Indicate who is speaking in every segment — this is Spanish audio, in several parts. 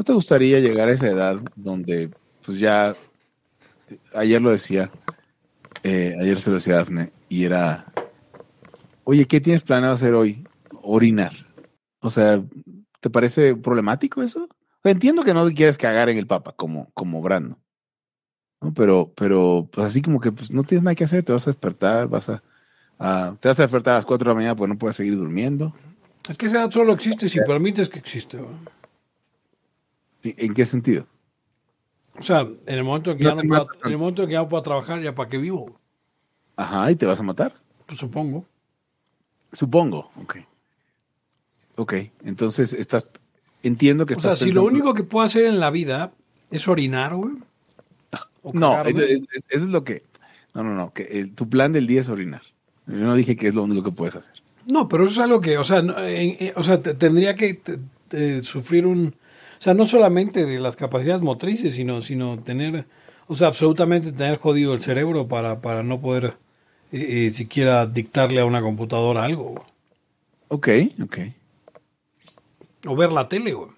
Speaker 1: ¿No te gustaría llegar a esa edad donde, pues ya, ayer lo decía, eh, ayer se lo decía Dafne, y era, oye, ¿qué tienes planeado hacer hoy? Orinar. O sea, ¿te parece problemático eso? entiendo que no quieres cagar en el papa, como, como Brando. ¿no? Pero, pero, pues así como que pues, no tienes nada que hacer, te vas a despertar, vas a, te vas a despertar a las 4 de la mañana porque no puedes seguir durmiendo.
Speaker 2: Es que esa edad solo existe si permites que existe.
Speaker 1: ¿En qué sentido?
Speaker 2: O sea, en el momento en que, ya, no pueda, en el momento que ya no pueda trabajar, ¿ya para qué vivo?
Speaker 1: Ajá, ¿y te vas a matar?
Speaker 2: Pues supongo.
Speaker 1: Supongo, ok. Ok, entonces estás, entiendo que
Speaker 2: O sea, si lo único que puedo hacer en la vida es orinar, güey.
Speaker 1: No, eso, es lo que... No, no, no, que tu plan del día es orinar. Yo no dije que es lo único que puedes hacer.
Speaker 2: No, pero eso es algo que, o sea, o sea tendría que sufrir un... O sea, no solamente de las capacidades motrices, sino, sino tener, o sea, absolutamente tener jodido el cerebro para, para no poder eh, eh, siquiera dictarle a una computadora algo.
Speaker 1: Ok, ok.
Speaker 2: O ver la tele, güey.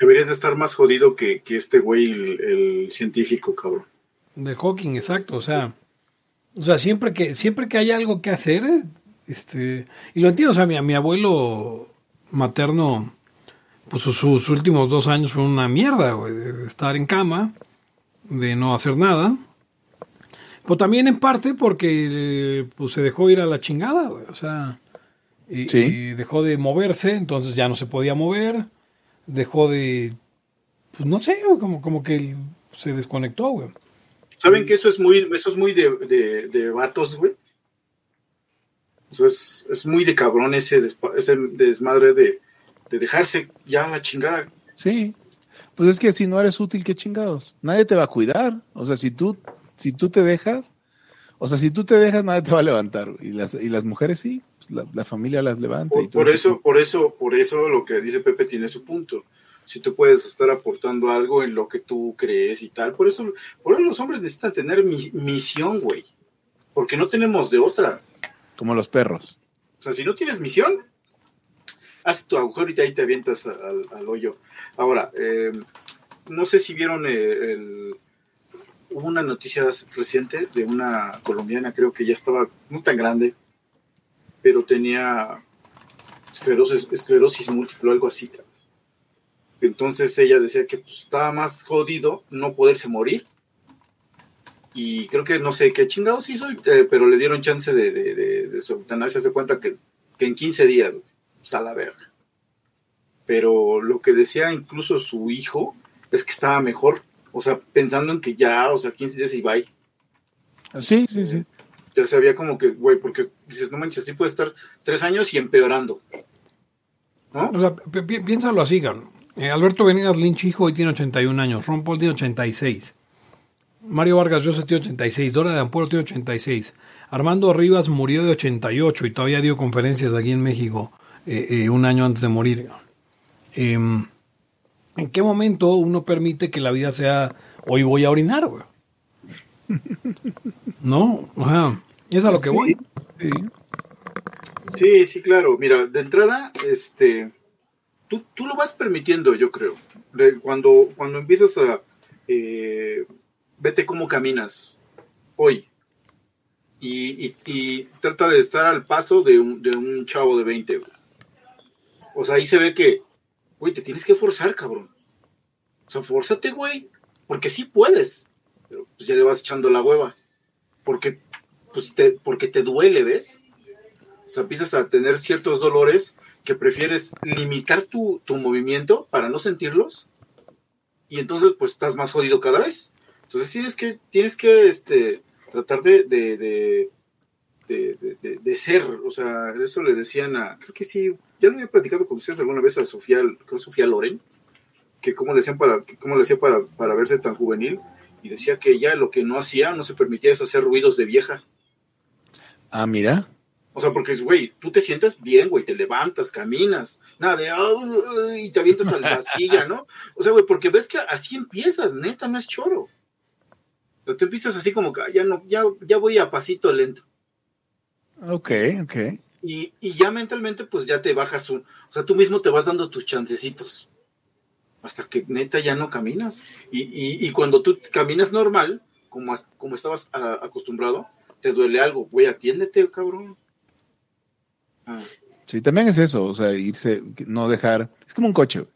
Speaker 3: Deberías de estar más jodido que, este güey, el, científico, cabrón.
Speaker 2: De Hawking, exacto. O sea, o sea, siempre que, siempre que hay algo que hacer, este, y lo entiendo, o sea, mi, mi abuelo materno, pues sus, últimos dos años fueron una mierda, güey, de estar en cama, de no hacer nada. Pero también en parte porque pues, se dejó ir a la chingada, güey, o sea, y, dejó de moverse, entonces ya no se podía mover, dejó de, pues no sé, como, como que se desconectó, güey.
Speaker 3: ¿Saben que eso es muy, eso es muy de, de, de vatos, güey? es, es, muy de cabrón ese, ese desmadre de, dejarse ya la chingada.
Speaker 1: Sí, pues es que si no eres útil, qué chingados. Nadie te va a cuidar. O sea, si tú, si tú te dejas, o sea, si tú te dejas, nadie te va a levantar. Y las, y las mujeres sí, pues la, familia las levanta.
Speaker 3: Por,
Speaker 1: y
Speaker 3: por eso, por eso, por eso lo que dice Pepe tiene su punto. Si tú puedes estar aportando algo en lo que tú crees y tal, por eso, por eso los hombres necesitan tener misión, güey. Porque no tenemos de otra.
Speaker 1: Como los perros.
Speaker 3: O sea, si no tienes misión, haz tu agujero y ahí te avientas al, hoyo. Ahora, eh, no sé si vieron eh, el, una noticia reciente de una colombiana, creo que ya estaba no tan grande, pero tenía esclerosis, esclerosis múltiple o algo así. Entonces ella decía que pues, estaba más jodido no poderse morir y creo que no sé qué chingados hizo, eh, pero le dieron chance de, de, de. Se cuenta que, en 15 días, pues a la verga. Pero lo que decía incluso su hijo es que estaba mejor. O sea, pensando en que ya, o sea, 15 días y bye.
Speaker 1: Sí, sí, sí.
Speaker 3: Ya sabía como que, güey, porque dices, no manches, así puede estar tres años y empeorando.
Speaker 2: ¿No? O sea, piénsalo así, eh, Alberto Venegas Lynch, hijo, hoy tiene 81 años. Ron Paul tiene 86. Mario Vargas Llosa tiene 86, Dora de Ampuero tiene 86, Armando Rivas murió de 88 y todavía dio conferencias aquí en México eh, eh, un año antes de morir. Em, ¿En qué momento uno permite que la vida sea hoy voy a orinar? Güey? ¿No? Ajá. Es a lo que voy.
Speaker 3: Sí. sí. claro. Mira, de entrada, este, tú, tú lo vas permitiendo, yo creo. Cuando, cuando empiezas a eh, vete cómo caminas hoy. Y, trata de estar al paso de un, de un chavo de 20. O sea, ahí se ve que, güey, te tienes que forzar, cabrón. O sea, fórzate, güey. Porque sí puedes. Pero pues ya le vas echando la hueva. Porque, pues te, porque te duele, ¿ves? O sea, empiezas a tener ciertos dolores que prefieres limitar tu, tu movimiento para no sentirlos. Y entonces, pues estás más jodido cada vez. Entonces tienes que, tienes que este, tratar de, de, de, de, ser, o sea, eso le decían a, creo que sí, ya lo había platicado con ustedes alguna vez a Sofía, creo Sofía Loren, que cómo le hacían para, cómo le hacía para, para verse tan juvenil, y decía que ella lo que no hacía, no se permitía es hacer ruidos de vieja.
Speaker 1: Ah, mira.
Speaker 3: O sea, porque, güey, tú te sientes bien, güey, te levantas, caminas, nada de, y te avientas a la silla, ¿no? O sea, güey, porque ves que así empiezas, neta, no es choro. Pero tú empiezas así como que ya no, ya, ya voy a pasito lento.
Speaker 1: Ok, ok.
Speaker 3: Y, ya mentalmente, pues ya te bajas un, o sea, tú mismo te vas dando tus chancecitos. hasta que neta ya no caminas. Y, y, y cuando tú caminas normal, como, como estabas a- acostumbrado, te duele algo. Güey, atiéndete, cabrón. Ah,
Speaker 1: Sí, también es eso, o sea, irse, no dejar, es como un coche.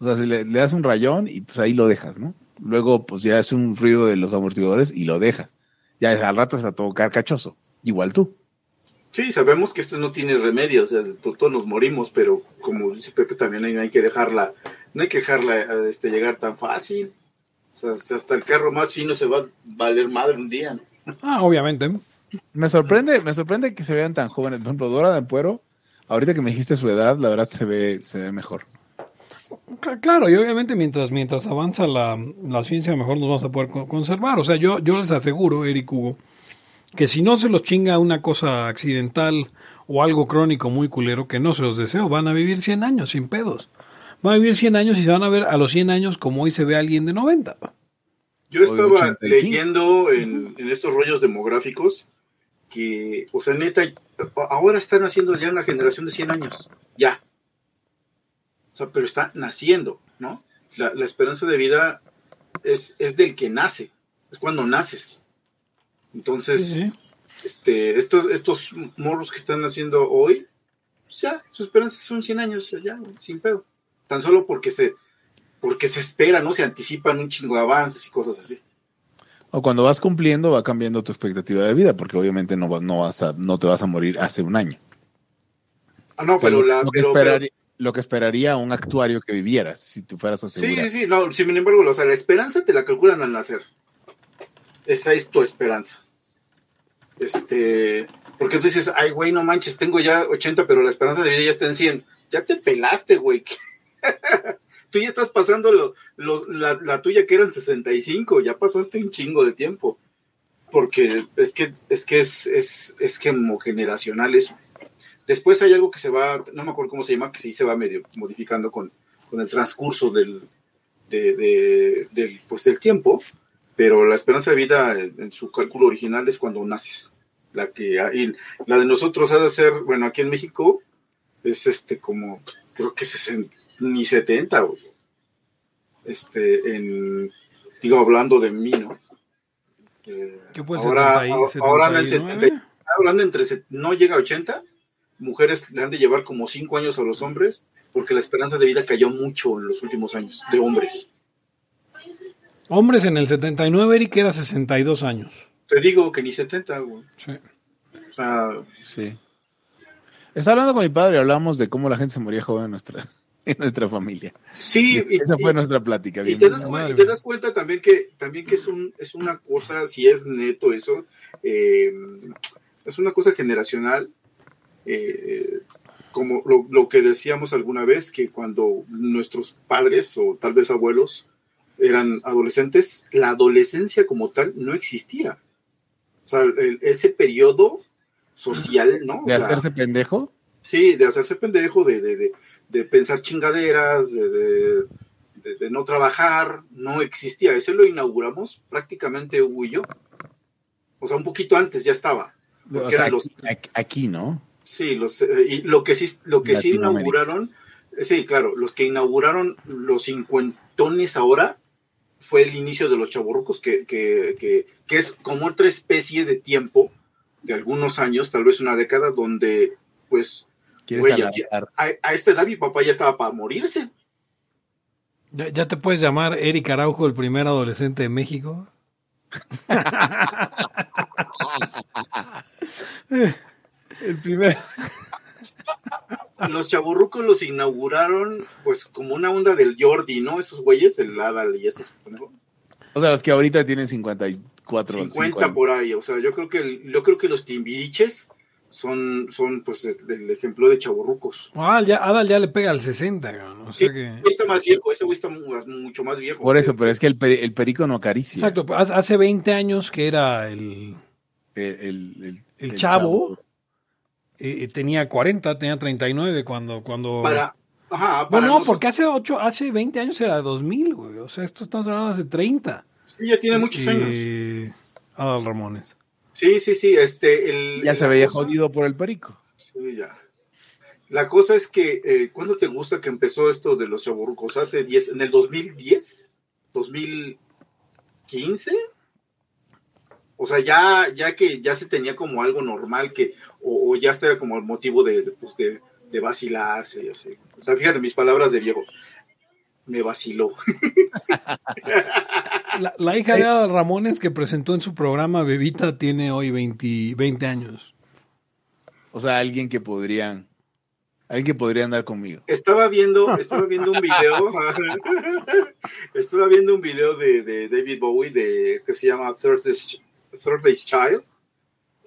Speaker 1: O sea, si le, le das un rayón y pues ahí lo dejas, ¿no? Luego, pues ya es un ruido de los amortiguadores y lo dejas. Ya al rato está todo carcachoso. Igual tú.
Speaker 3: Sí, sabemos que esto no tiene remedio, o sea, to- todos nos morimos, pero como dice Pepe, también hay- no hay que dejarla, no hay que dejarla este, llegar tan fácil. O sea, si hasta el carro más fino se va a valer madre un día, ¿no?
Speaker 2: Ah, obviamente.
Speaker 1: Me sorprende, me sorprende que se vean tan jóvenes. Por ejemplo, Dora del Puero, ahorita que me dijiste su edad, la verdad se ve, se ve mejor.
Speaker 2: Cl- Claro, y obviamente mientras, mientras avanza la, la ciencia, mejor nos vamos a poder co- conservar. O sea, yo, yo les aseguro, Eric Hugo, que si no se los chinga una cosa accidental o algo crónico muy culero, que no se los deseo, van a vivir 100 años sin pedos. Van a vivir 100 años y se van a ver a los 100 años como hoy se ve a alguien de 90.
Speaker 3: Yo estaba
Speaker 1: 85.
Speaker 3: leyendo en, en estos rollos demográficos que, o sea, neta, ahora están haciendo ya una generación de 100 años. Ya. O sea, pero está naciendo, ¿no? La, la esperanza de vida es, es del que nace, es cuando naces. Entonces,
Speaker 2: Sí, sí.
Speaker 3: este, estos, estos morros que están haciendo hoy, pues ya, su esperanza son 100 años, ya, sin pedo. Tan solo porque se, porque se espera, ¿no? Se anticipan un chingo de avances y cosas así.
Speaker 1: O cuando vas cumpliendo, va cambiando tu expectativa de vida, porque obviamente no, va- no, vas a, no te vas a morir hace un año.
Speaker 3: Ah, no,
Speaker 1: O sea,
Speaker 3: pero
Speaker 1: lo,
Speaker 3: la.
Speaker 1: lo que
Speaker 3: pero-
Speaker 1: esperaría, lo que esperaría un actuario que vivieras, si tú fueras a
Speaker 3: pero- sí,
Speaker 1: asegurar.
Speaker 3: sí, sí, no, sin embargo, o sea, la esperanza te la calculan al nacer. Esa es tu esperanza. Este. Porque tú dices, ay, güey, no manches, tengo ya 80, pero la esperanza de vida ya está en 100. Ya te pelaste, güey. tú ya estás pasando lo- lo- la, la tuya que eran 65, ya pasaste un chingo de tiempo. Porque es que es que es, es, es como generacional eso. Después hay algo que se va, no me acuerdo cómo se llama, que sí se va medio modificando con, con el transcurso del, de- de- del, pues, del tiempo, pero la esperanza de vida en, en su cálculo original es cuando naces. La que y la de nosotros ha de ser, bueno, aquí en México es este como, creo que sesen- ni 70, güey. Este, en, digo, hablando de mí, ¿no? Eh,
Speaker 2: ¿Qué el
Speaker 3: ahora,
Speaker 2: 70 y
Speaker 3: ahora anda en
Speaker 2: 79?
Speaker 3: 70, hablando entre, no llega a 80, mujeres le han de llevar como 5 años a los hombres, porque la esperanza de vida cayó mucho en los últimos años, de hombres.
Speaker 2: Hombres en el 79, Eric era 62 años.
Speaker 3: Te digo que ni 70, güey.
Speaker 2: Sí.
Speaker 3: O sea,
Speaker 1: Sí. Estaba hablando con mi padre y hablamos de cómo la gente se moría joven en nuestra, en nuestra familia.
Speaker 3: sí, y,
Speaker 1: Esa
Speaker 3: y-
Speaker 1: fue nuestra plática.
Speaker 3: y te, das, y te das cuenta también que también que es un es una cosa, si es neto eso, eh, es una cosa generacional, eh, como lo, lo que decíamos alguna vez, que cuando nuestros padres o tal vez abuelos eran adolescentes, la adolescencia como tal no existía. Sea, el- ese periodo social, ¿no? O
Speaker 1: de
Speaker 3: sea,
Speaker 1: hacerse pendejo.
Speaker 3: Sí, de hacerse pendejo, de, de, de, de pensar chingaderas, de, de, no trabajar, no existía. Ese lo inauguramos prácticamente Hugo y yo. O sea, un poquito antes ya estaba.
Speaker 1: O sea,
Speaker 3: los,
Speaker 1: aquí, ¿no?
Speaker 3: sí, los, eh, y lo que sí, lo que sí inauguraron, eh, sí, claro, los que inauguraron los cincuentones ahora fue el inicio de los chaburrucos, que, que, que, que es como otra especie de tiempo, de algunos años, tal vez una década, donde pues Güey, a, a esta edad mi papá ya estaba para morirse.
Speaker 2: ¿Ya, ya te puedes llamar Eric Araujo, el primer adolescente de México?
Speaker 1: El primer.
Speaker 3: Los chaburrucos los inauguraron pues como una onda del Jordi, ¿no? Esos güeyes, el Adal y esos. ¿no?
Speaker 1: O sea, los que ahorita tienen 54
Speaker 3: 50
Speaker 1: cinco años.
Speaker 3: por ahí. O sea, yo creo que el- yo creo que los timbiriches son, son pues el, el ejemplo de chaburrucos.
Speaker 2: Ah, ya, Adal ya le pega al 60, cabrón, o
Speaker 3: Sí,
Speaker 2: sea que...
Speaker 3: ese güey está más viejo, ese güey está mu- mucho más viejo.
Speaker 1: Por eso, pero es que el, el perico no acaricia.
Speaker 2: Exacto, pues, hace- hace 20 años que era el,
Speaker 1: El, el- el-
Speaker 2: el chavo, eh, tenía 40, tenía 39 cuando... cuando...
Speaker 3: Para, ajá, para
Speaker 2: Bueno, no,
Speaker 3: nosotros-
Speaker 2: porque hace 8, hace 20 años era 2000, güey, o sea, esto estamos hablando de hace 30.
Speaker 3: sí, ya tiene muchos
Speaker 2: Y-
Speaker 3: años.
Speaker 2: Adal Ramones.
Speaker 3: Sí, sí, sí, este, el,
Speaker 1: Ya se
Speaker 3: la
Speaker 1: veía
Speaker 3: cosa-
Speaker 1: jodido por el perico.
Speaker 3: Sí, ya. La cosa es que, eh, ¿cuándo te gusta que empezó esto de los chaburrucos? ¿Hace 10, en el 2010? ¿2015? O sea, ya, ya que ya se tenía como algo normal que, o, o ya este era como el motivo de, pues de, de vacilarse y así. O sea, fíjate mis palabras de viejo. Me vaciló.
Speaker 2: La, la hija de Adal Ramones que presentó en su programa Bebita tiene hoy 20, 20 años.
Speaker 1: O sea, alguien que podría, alguien que podría andar conmigo.
Speaker 3: Estaba viendo, estaba viendo un video, estaba viendo un video de, de David Bowie de que se llama Thursday's, Thursday's Child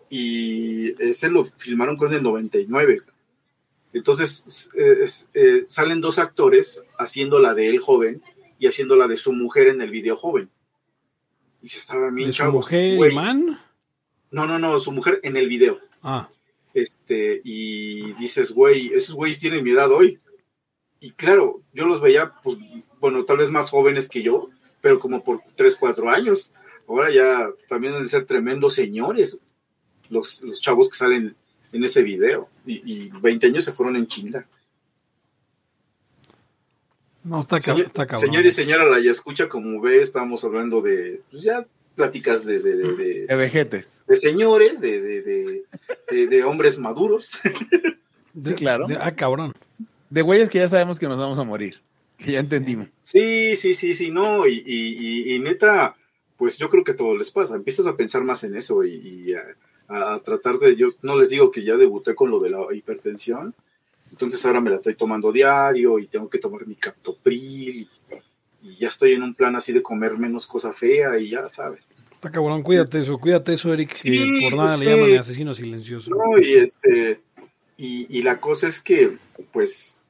Speaker 3: y ese lo filmaron con el 99. Entonces eh, es- eh, salen dos actores haciendo la de él joven y haciendo la de su mujer en el video joven. Y se estaba bien
Speaker 2: De su mujer
Speaker 3: güey.
Speaker 2: man.
Speaker 3: No, no, no, su mujer en el video.
Speaker 2: Ah,
Speaker 3: Este, y dices, güey, esos güeyes tienen mi edad hoy. Y claro, yo los veía, pues, bueno, tal vez más jóvenes que yo, pero como por 3, 4 años. Ahora ya también han de ser tremendos señores los, los chavos que salen en ese video. Y, y 20 años se fueron en chinga.
Speaker 2: no, está,
Speaker 3: Señor,
Speaker 2: está cabrón.
Speaker 3: señor y señora la ya escucha, como ve, estábamos hablando de, pues ya pláticas de, de, de- de-
Speaker 1: De vejetes.
Speaker 3: de señores, de, de, de- de- de hombres maduros.
Speaker 2: De-
Speaker 1: Sí, claro.
Speaker 2: de- ah, cabrón.
Speaker 1: De güeyes que ya sabemos que nos vamos a morir. Que ya entendimos.
Speaker 3: Sí, sí, sí, sí, no, y, y- y- y neta, pues yo creo que todo les pasa, empiezas a pensar más en eso y, y a, a tratar de, yo no les digo que ya debuté con lo de la hipertensión, entonces ahora me la estoy tomando diario y tengo que tomar mi captopril y, y ya estoy en un plan así de comer menos cosa fea y ya sabes.
Speaker 2: Está cabrón, cuídate eso, cuídate eso, Eric, que
Speaker 3: Sí,
Speaker 2: por nada
Speaker 3: sí.
Speaker 2: le llaman asesino silencioso.
Speaker 3: No, y este, y, y la cosa es que, pues,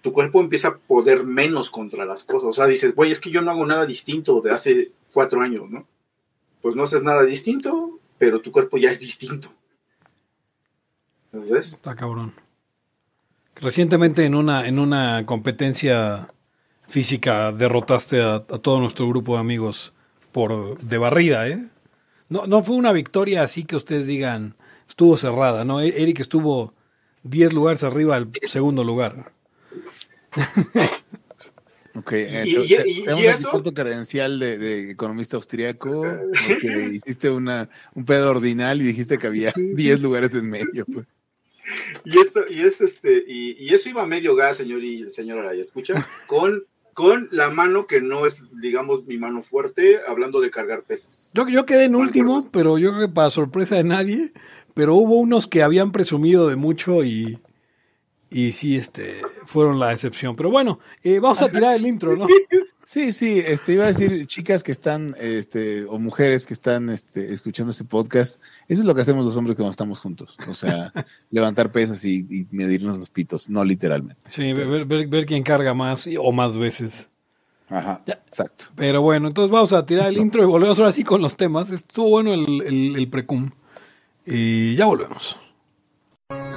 Speaker 3: tu cuerpo empieza a poder menos contra las cosas. O sea, dices, güey, es que yo no hago nada distinto de hace cuatro años, ¿no? Pues no haces nada distinto, pero tu cuerpo ya es distinto. ¿Sabes?
Speaker 2: Está cabrón. Recientemente en una, en una competencia física derrotaste a, a todo nuestro grupo de amigos por de barrida, ¿eh? No, no fue una victoria así que ustedes digan estuvo cerrada, ¿no? E- Eric estuvo 10 lugares arriba del segundo lugar.
Speaker 1: Ok, eh,
Speaker 3: Y-
Speaker 1: te-
Speaker 3: y- y- eso-
Speaker 1: credencial de, de economista austriaco, porque hiciste una, un pedo ordinal y dijiste que había 10 lugares en medio. pues.
Speaker 3: Y esto, y es este, y, y eso iba a medio gas, señor y señora Araya, escucha, con, con la mano que no es, digamos, mi mano fuerte, hablando de cargar pesas.
Speaker 2: Yo, yo quedé en
Speaker 3: Mal
Speaker 2: último, pero yo creo que para sorpresa de nadie, pero hubo unos que habían presumido de mucho y, y sí, este, fueron la excepción. Pero bueno, eh, vamos a tirar el intro, ¿no?
Speaker 1: Sí, sí, este, iba a decir chicas que están, este, o mujeres que están este, escuchando este podcast, eso es lo que hacemos los hombres cuando estamos juntos, o sea, levantar pesas y, y medirnos los pitos, no literalmente.
Speaker 2: Sí, ver, ver, ver quién carga más y- o más veces.
Speaker 1: Ajá,
Speaker 2: Ya.
Speaker 1: exacto.
Speaker 2: Pero bueno, entonces vamos a tirar el intro y volvemos ahora sí con los temas. Estuvo bueno el, el, el precum. Y ya volvemos.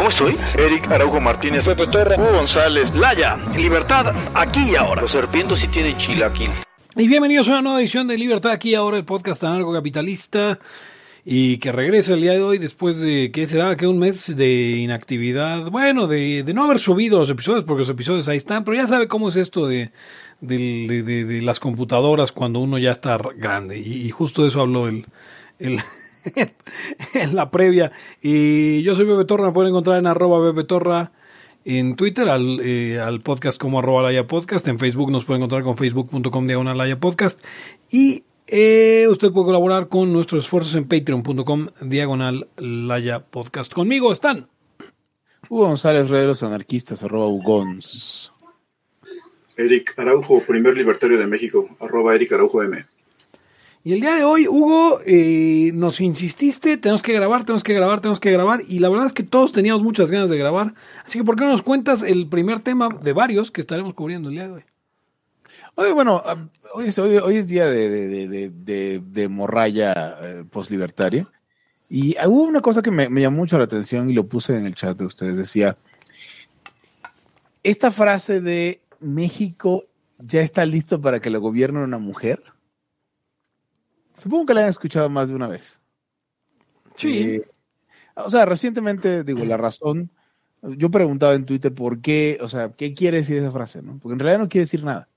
Speaker 4: ¿Cómo estoy?
Speaker 5: Eric Araujo Martínez, Pepe Torra, Hugo González,
Speaker 6: Laya, libertad aquí y ahora.
Speaker 4: Los serpientes sí tienen chilaquil.
Speaker 2: Y bienvenidos a una nueva edición de Libertad aquí ahora, el podcast anarcocapitalista. Y que regresa el día de hoy después de que será que un mes de inactividad, bueno, de, de no haber subido los episodios, porque los episodios ahí están, pero ya sabe cómo es esto de, del- de, de- de las computadoras cuando uno ya está grande. Y, y justo de eso habló el, el en la previa. Y yo soy Bebe Torra, me pueden encontrar en arroba Bebe Torra en Twitter, al, eh, al podcast como arroba Laya Podcast. En Facebook nos puede encontrar con facebook.com diagonal Laya Podcast. Y eh, usted puede colaborar con nuestros esfuerzos en patreon.com diagonal Laya Podcast. Conmigo están.
Speaker 1: Hugo González, Redes Anarquistas, arroba Ugons.
Speaker 3: Eric Araujo, primer libertario de México, arroba Eric Araujo M.
Speaker 2: Y el día de hoy, Hugo, eh, nos insististe, tenemos que grabar, tenemos que grabar, tenemos que grabar. Y la verdad es que todos teníamos muchas ganas de grabar. Así que, ¿por qué no nos cuentas el primer tema de varios que estaremos cubriendo el día de hoy?
Speaker 1: Oye, bueno, ah, hoy es, día de, de, de, de, de morralla eh, postlibertaria. Y hubo una cosa que me, me llamó mucho la atención y lo puse en el chat de ustedes. Decía, esta frase de México ya está listo para que lo gobierne una mujer. Supongo que la han escuchado más de una vez.
Speaker 2: Sí.
Speaker 1: Eh, o sea, recientemente, digo, la razón, yo preguntaba en Twitter por qué, o sea, ¿qué quiere decir esa frase? ¿no? Porque en realidad no quiere decir nada.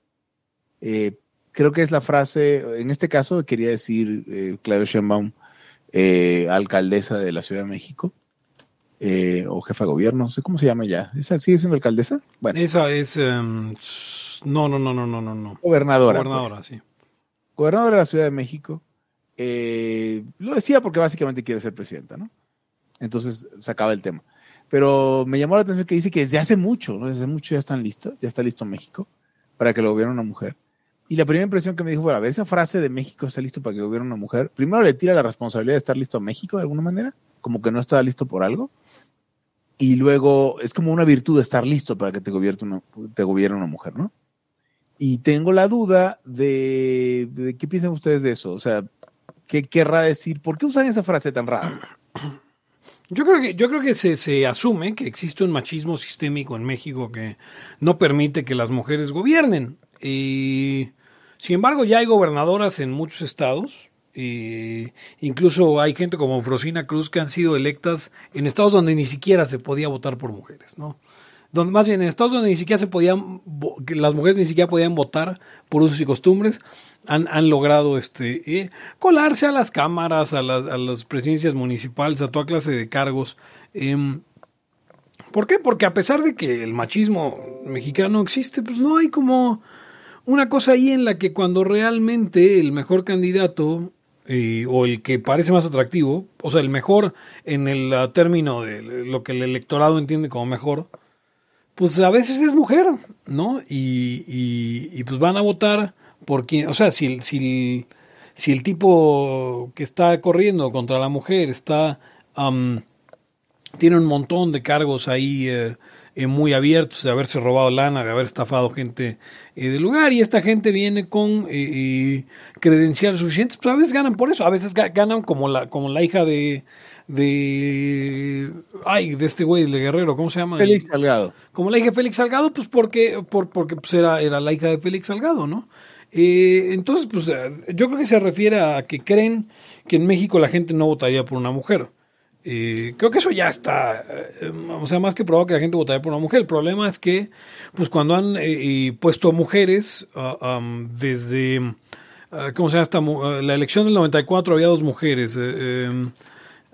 Speaker 1: Eh, creo que es la frase, en este caso quería decir eh, Claudia Sheinbaum, eh, alcaldesa de la Ciudad de México, o jefa de gobierno, no sé cómo se llama ya. ¿Esa sigue siendo alcaldesa? Bueno,
Speaker 2: Esa es... no, no, no, no, no, no, no.
Speaker 1: gobernadora. pues.
Speaker 2: Gobernadora, sí.
Speaker 1: gobernadora de la Ciudad de México, eh, lo decía porque básicamente quiere ser presidenta, ¿no? Entonces se acaba el tema. Pero me llamó la atención que dice que desde hace mucho, ¿no? Desde mucho ya están listos, ya está listo México para que lo gobierne una mujer. Y la primera impresión que me dijo, bueno, a ver, esa frase de México está listo para que gobierne una mujer, primero le tira la responsabilidad de estar listo a México de alguna manera, como que no estaba listo por algo. Y luego es como una virtud estar listo para que te gobierne una, te gobierne una mujer, ¿no? Y tengo la duda de, de qué piensan ustedes de eso. O sea, ¿qué querrá decir? ¿Por qué usan esa frase tan rara?
Speaker 2: Yo creo que, yo creo que se, se asume que existe un machismo sistémico en México que no permite que las mujeres gobiernen. Y, sin embargo, ya hay gobernadoras en muchos estados. Y incluso hay gente como Frosina Cruz que han sido electas en estados donde ni siquiera se podía votar por mujeres, ¿no? Donde, más bien en estados donde ni siquiera se podían, las mujeres ni siquiera podían votar por usos y costumbres, han, han logrado este eh, colarse a las cámaras, a las, a las presidencias municipales, a toda clase de cargos. Em, ¿Por qué? Porque a pesar de que el machismo mexicano existe, pues no hay como una cosa ahí en la que cuando realmente el mejor candidato eh, o el que parece más atractivo, o sea, el mejor en el término de lo que el electorado entiende como mejor, pues a veces es mujer, ¿no? Y, y, pues van a votar por quien, o sea, si, el- si, si el tipo que está corriendo contra la mujer está, tiene un montón de cargos ahí eh, eh, muy abiertos de haberse robado lana, de haber estafado gente eh, del lugar y esta gente viene con eh, credenciales suficientes, pues a veces ganan por eso, a veces ga- ganan como la, como la hija de, de, ay, de este güey, de Guerrero, ¿cómo se llama?
Speaker 1: Félix Salgado.
Speaker 2: Como la hija de Félix Salgado, pues porque, por, porque pues era, era la hija de Félix Salgado, ¿no? Eh, entonces, pues eh, yo creo que se refiere a que creen que en México la gente no votaría por una mujer. Eh, creo que eso ya está, eh, o sea, más que probado que la gente votaría por una mujer. El problema es que, pues cuando han eh, puesto mujeres ah, am, desde, ah, ¿cómo se llama ah, la elección del 94 había dos mujeres.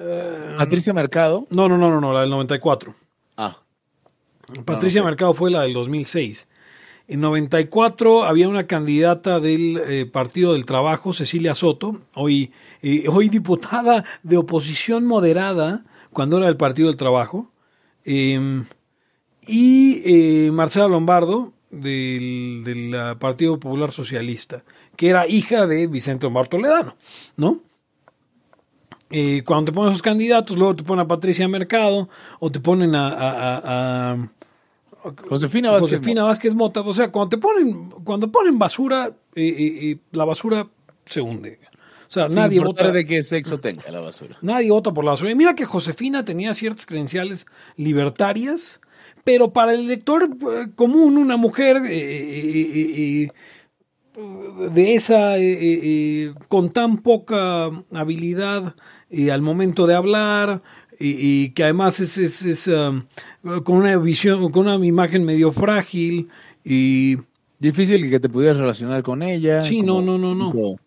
Speaker 2: Eh, em,
Speaker 1: Patricia Mercado.
Speaker 2: no, no, no, no, no, la del 94.
Speaker 1: Ah,
Speaker 2: Patricia
Speaker 1: Ah.
Speaker 2: Mercado fue la del 2006. En 94 había una candidata del eh, Partido del Trabajo, Cecilia Soto, hoy, eh, hoy diputada de oposición moderada cuando era del Partido del Trabajo, eh, y Marcela Lombardo del, del ah, Partido Popular Socialista, que era hija de Vicente Lombardo Toledano, ¿no? Eh, cuando te ponen esos candidatos, luego te ponen a Patricia Mercado o te ponen a- a- a- a
Speaker 1: Josefina Vázquez.
Speaker 2: Josefina Vázquez Mota. O sea, cuando te ponen, cuando ponen basura, eh, eh, eh, la basura se hunde. O sea,
Speaker 1: Sin
Speaker 2: nadie vota,
Speaker 1: de qué sexo tenga la basura.
Speaker 2: nadie vota por la basura. Y mira que Josefina tenía ciertas credenciales libertarias, pero para el elector eh, común, una mujer de esa, eh, eh, eh, con tan poca habilidad eh, al momento de hablar, y, y que además es, es, es, um, con una visión, con una imagen medio frágil, y
Speaker 1: Difícil que te pudieras relacionar con ella.
Speaker 2: Sí, no, no, no, no.
Speaker 1: tipo-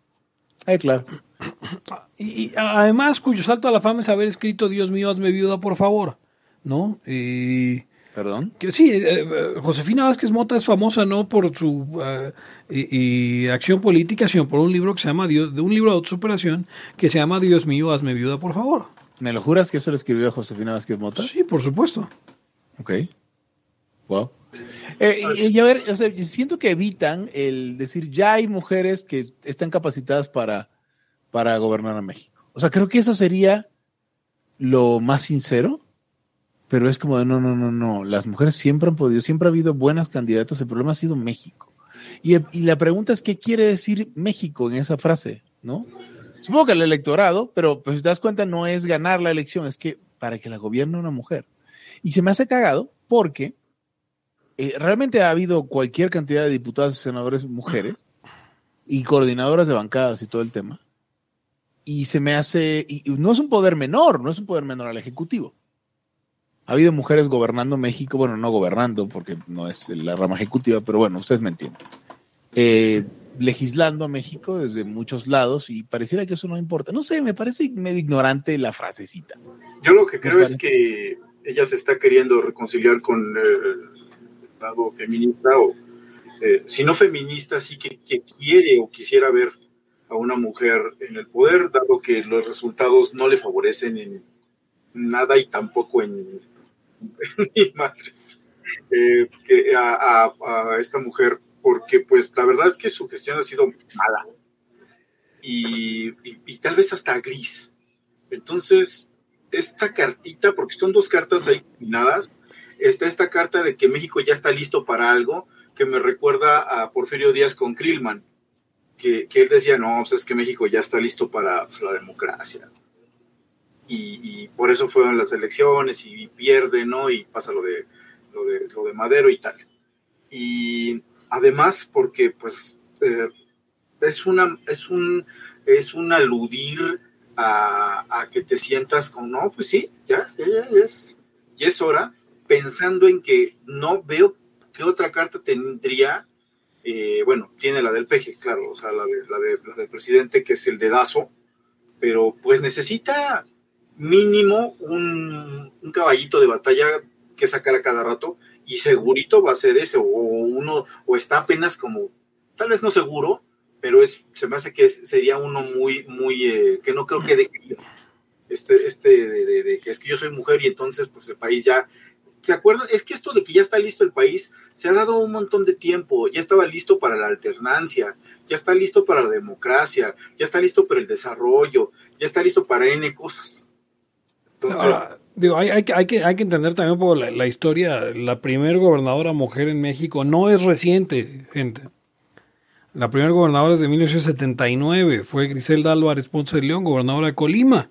Speaker 1: Ay, claro.
Speaker 2: Y, y además, cuyo salto a la fama es haber escrito Dios mío, hazme viuda, por favor, ¿no? Eh,
Speaker 1: Perdón.
Speaker 2: Que sí, eh, eh, Josefina Vázquez Mota es famosa no por su eh, y, y acción política, sino por un libro que se llama Dios, de un libro de autosuperación que se llama Dios mío, hazme viuda, por favor.
Speaker 1: ¿Me lo juras que eso lo escribió Josefina Vázquez Mota?
Speaker 2: Sí, por supuesto.
Speaker 1: Ok. Wow. Eh, y, y a ver, o sea, siento que evitan el decir ya hay mujeres que están capacitadas para, para gobernar a México. O sea, creo que eso sería lo más sincero, pero es como de no, no, no, no. Las mujeres siempre han podido, siempre ha habido buenas candidatas, el problema ha sido México. Y, y la pregunta es, ¿qué quiere decir México en esa frase? ¿No? Supongo que el electorado, pero pues, si te das cuenta, no es ganar la elección, es que para que la gobierne una mujer. Y se me hace cagado porque eh, realmente ha habido cualquier cantidad de diputados y senadores mujeres y coordinadoras de bancadas y todo el tema. Y se me hace, y no es un poder menor, no es un poder menor al Ejecutivo. Ha habido mujeres gobernando México, bueno, no gobernando porque no es la rama ejecutiva, pero bueno, ustedes me entienden. Eh, legislando a México desde muchos lados y pareciera que eso no importa. No sé, me parece medio ignorante la frasecita.
Speaker 3: Yo lo que creo es que ella se está queriendo reconciliar con eh, el lado feminista o, eh, si no feminista, sí que, que quiere o quisiera ver a una mujer en el poder, dado que los resultados no le favorecen en nada y tampoco en mi madre, eh, a, esta mujer, porque pues la verdad es que su gestión ha sido mala y, y- y tal vez hasta gris. Entonces, esta cartita, porque son dos cartas ahí combinadas, está esta carta de que México ya está listo para algo, que me recuerda a Porfirio Díaz con Krillman, que, que él decía, no, pues es que México ya está listo para pues, la democracia. Y, por eso fueron las elecciones y pierde, ¿no? Y pasa lo de, lo de, lo de Madero y tal. Y además porque, pues, eh, es, una, es, un, es un aludir a, a que te sientas con, no, pues sí, ya, ya, ya, ya es, ya es hora, pensando en que no veo qué otra carta tendría, eh, bueno, tiene la del peje, claro, o sea, la, de, la, de, la del presidente, que es el dedazo, pero pues necesita mínimo un, un caballito de batalla que sacar a cada rato, y segurito va a ser ese, o uno, o está apenas como, tal vez no seguro, pero es, se me hace que es- sería uno muy, muy, eh, que no creo que deje este, este de, de- de que es que yo soy mujer y entonces pues el país ya, ¿se acuerdan? Es que esto de que ya está listo el país se ha dado un montón de tiempo, ya estaba listo para la alternancia, ya está listo para la democracia, ya está listo para el desarrollo, ya está listo para N cosas.
Speaker 2: Digo, hay, hay hay, que, hay que entender también un poco la, historia. La primera gobernadora mujer en México no es reciente, gente. La primera gobernadora es de 1979. Fue Griselda Álvarez Ponce de León, gobernadora de Colima.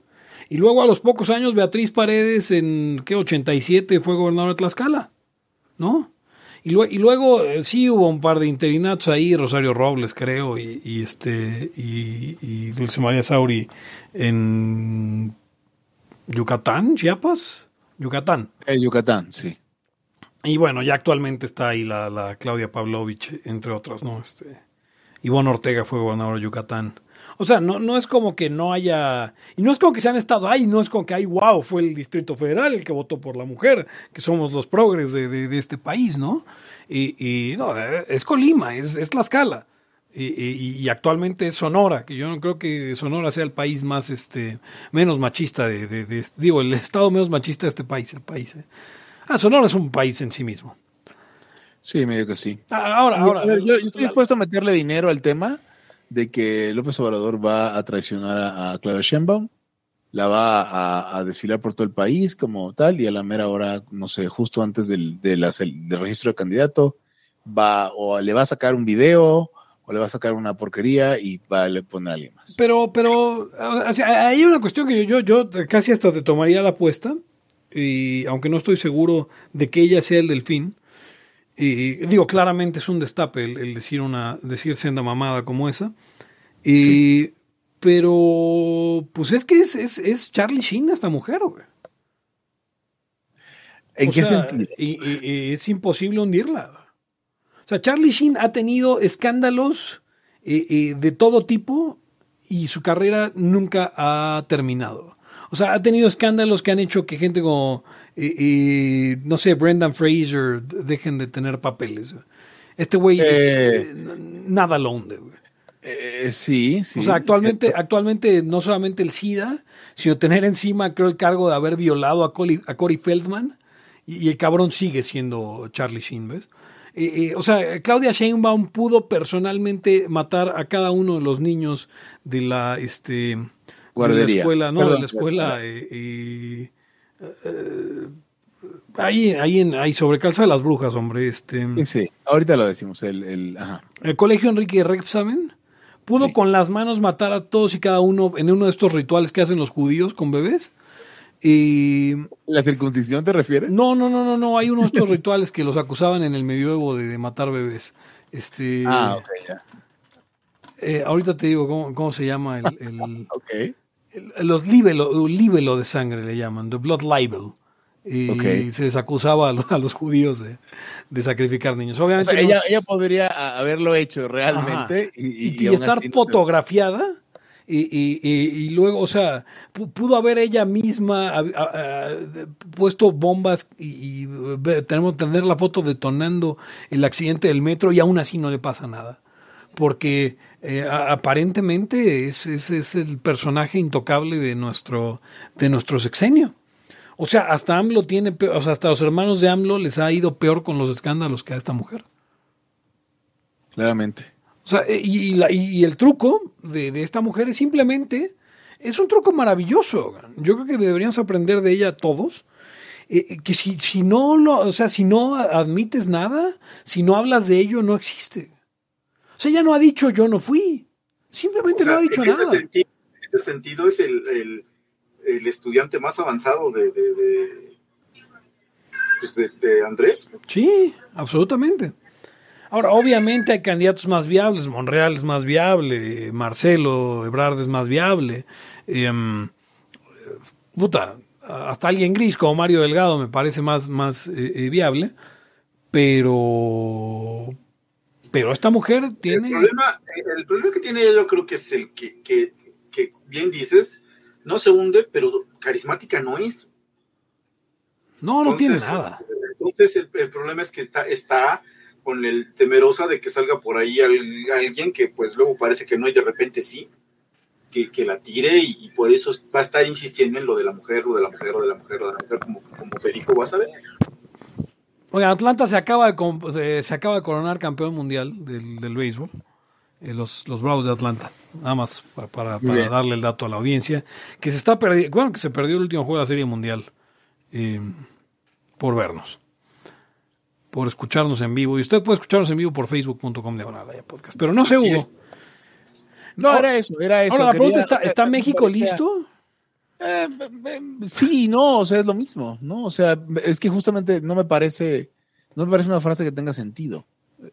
Speaker 2: Y luego a los pocos años Beatriz Paredes en, ¿qué? 87 fue gobernadora de Tlaxcala. ¿No? Y, lue- y luego eh, sí hubo un par de interinatos ahí, Rosario Robles, creo, y, y este y, y Dulce María Sauri en Yucatán, Chiapas, Yucatán.
Speaker 1: Eh, Yucatán, sí.
Speaker 2: Y bueno, ya actualmente está ahí la, la Claudia Pavlovich, entre otras, ¿no? Este, Ivonne Ortega fue gobernador de Yucatán. O sea, no, no es como que no haya... Y no es como que se han estado ahí, no es como que, ay, wow, fue el Distrito Federal el que votó por la mujer, que somos los progres de, de- de este país, ¿no? Y, y no, eh, es Colima, es, es Tlaxcala. Y, actualmente es Sonora, que yo no creo que Sonora sea el país más, este, menos machista de, de- de este- digo, el estado menos machista de este país, el país. ¿eh? Ah, Sonora es un país en sí mismo.
Speaker 1: Sí, medio que sí.
Speaker 2: Ah, Ahora, ahora.
Speaker 1: yo, yo estoy dispuesto a meterle dinero al tema de que López Obrador va a traicionar a, a Claudia Sheinbaum, la va a, a desfilar por todo el país como tal, y a la mera hora, no sé, justo antes del, del registro de candidato, va o le va a sacar un video o le va a sacar una porquería y va a le poner a alguien más.
Speaker 2: Pero, pero, o sea, hay una cuestión que yo, yo, yo casi hasta te tomaría la apuesta, y aunque no estoy seguro de que ella sea el delfín, y digo, claramente es un destape el, el decir una, decir senda mamada como esa, y, pero, pues es que es, es, es Charlie Sheen esta mujer, güey.
Speaker 1: ¿En
Speaker 2: O
Speaker 1: qué
Speaker 2: sea,
Speaker 1: sentido?
Speaker 2: Y, y- y es imposible hundirla. O sea, Charlie Sheen ha tenido escándalos eh, eh, de todo tipo y su carrera nunca ha terminado. O sea, ha tenido escándalos que han hecho que gente como, y, no sé, Brendan Fraser dejen de tener papeles. Este güey es,
Speaker 1: Eh.
Speaker 2: eh, nada lo hunde, güey.
Speaker 1: Eh, sí, sí.
Speaker 2: o sea, actualmente, actualmente no solamente el SIDA, sino tener encima, creo, el cargo de haber violado a, Coli- a Corey Feldman, y, y el cabrón sigue siendo Charlie Sheen, ¿ves? Eh, eh, o sea, Claudia Sheinbaum pudo personalmente matar a cada uno de los niños de la, este, de la escuela, no, de la escuela, eh, eh, ahí, ahí, en, ahí sobre Calza de las Brujas, hombre, este,
Speaker 1: Sí, sí. Ahorita lo decimos. El, el, ajá.
Speaker 2: el colegio Enrique Repsamen pudo
Speaker 1: Sí.
Speaker 2: con las manos matar a todos y cada uno en uno de estos rituales que hacen los judíos con bebés. Y
Speaker 1: ¿La circuncisión te refieres?
Speaker 2: no, no, no, no, no, hay uno de estos rituales que los acusaban en el medioevo de, de matar bebés. Este,
Speaker 1: Ah, ok, ya.
Speaker 2: eh, ahorita te digo cómo, cómo se llama el, el- los libelo, libelo de sangre le llaman, the blood libel. Y se les acusaba a, lo- a los judíos de, de sacrificar niños.
Speaker 1: O sea,
Speaker 2: no-
Speaker 1: ella, ella podría haberlo hecho
Speaker 2: Ajá.
Speaker 1: realmente y,
Speaker 2: y,
Speaker 1: y
Speaker 2: y
Speaker 1: aún
Speaker 2: estar
Speaker 1: así
Speaker 2: fotografiada y, y- y- luego, o sea, pu- pudo haber ella misma puesto bombas y, y tenemos tener la foto detonando el accidente del metro y aún así no le pasa nada. Porque eh, aparentemente es, es, es el personaje intocable de nuestro, de nuestro sexenio. O sea, hasta AMLO tiene, o sea, hasta los hermanos de AMLO les ha ido peor con los escándalos que a esta mujer.
Speaker 1: Claramente.
Speaker 2: O sea, eh, y, y la- y el truco de, de esta mujer es simplemente, es un truco maravilloso. Yo creo que deberíamos aprender de ella todos. eh, eh, que si, si no lo, o sea, si no admites nada, si no hablas de ello, no existe. O sea, ella no ha dicho yo no fui. Simplemente
Speaker 3: O sea,
Speaker 2: no ha dicho
Speaker 3: en ese
Speaker 2: nada.
Speaker 3: sentido, en ese sentido es el, el- el estudiante más avanzado de, de, de, pues, de- de Andrés.
Speaker 2: Sí, absolutamente. Ahora, obviamente hay candidatos más viables. Monreal es más viable, Marcelo Ebrard es más viable. em, puta, hasta alguien gris como Mario Delgado me parece más, más eh, eh, viable. Pero. Pero esta mujer
Speaker 3: El
Speaker 2: tiene.
Speaker 3: problema, el problema que tiene ella yo creo que es el que, que, que bien dices, no se hunde, pero carismática no es.
Speaker 2: No, no tiene nada.
Speaker 3: Entonces el, el problema es que está, está con el temerosa de que salga por ahí al- alguien que pues luego parece que no y de repente sí, que, que la tire y, y por eso va a estar insistiendo en lo de la mujer, lo de la mujer, lo de la mujer, lo de la mujer, como, como Perico vas a ver.
Speaker 2: Oigan, Atlanta se acaba de, se acaba de coronar campeón mundial del, del béisbol. Eh, los, los Bravos de Atlanta. Nada más para, para- para darle el dato a la audiencia. Que se está perdiendo. Bueno, que se perdió el último juego de la Serie Mundial. eh, por vernos. Por escucharnos en vivo. Y usted puede escucharnos en vivo por facebook.com de podcast. Pero no sé, Hugo.
Speaker 1: No,
Speaker 2: Ahora-
Speaker 1: era eso, era eso.
Speaker 2: Ahora la pregunta está, ¿está
Speaker 1: eh,
Speaker 2: México listo?
Speaker 1: Eh, eh, sí, no, o sea, es lo mismo, ¿no? O sea, es que justamente no me parece, no me parece una frase que tenga sentido.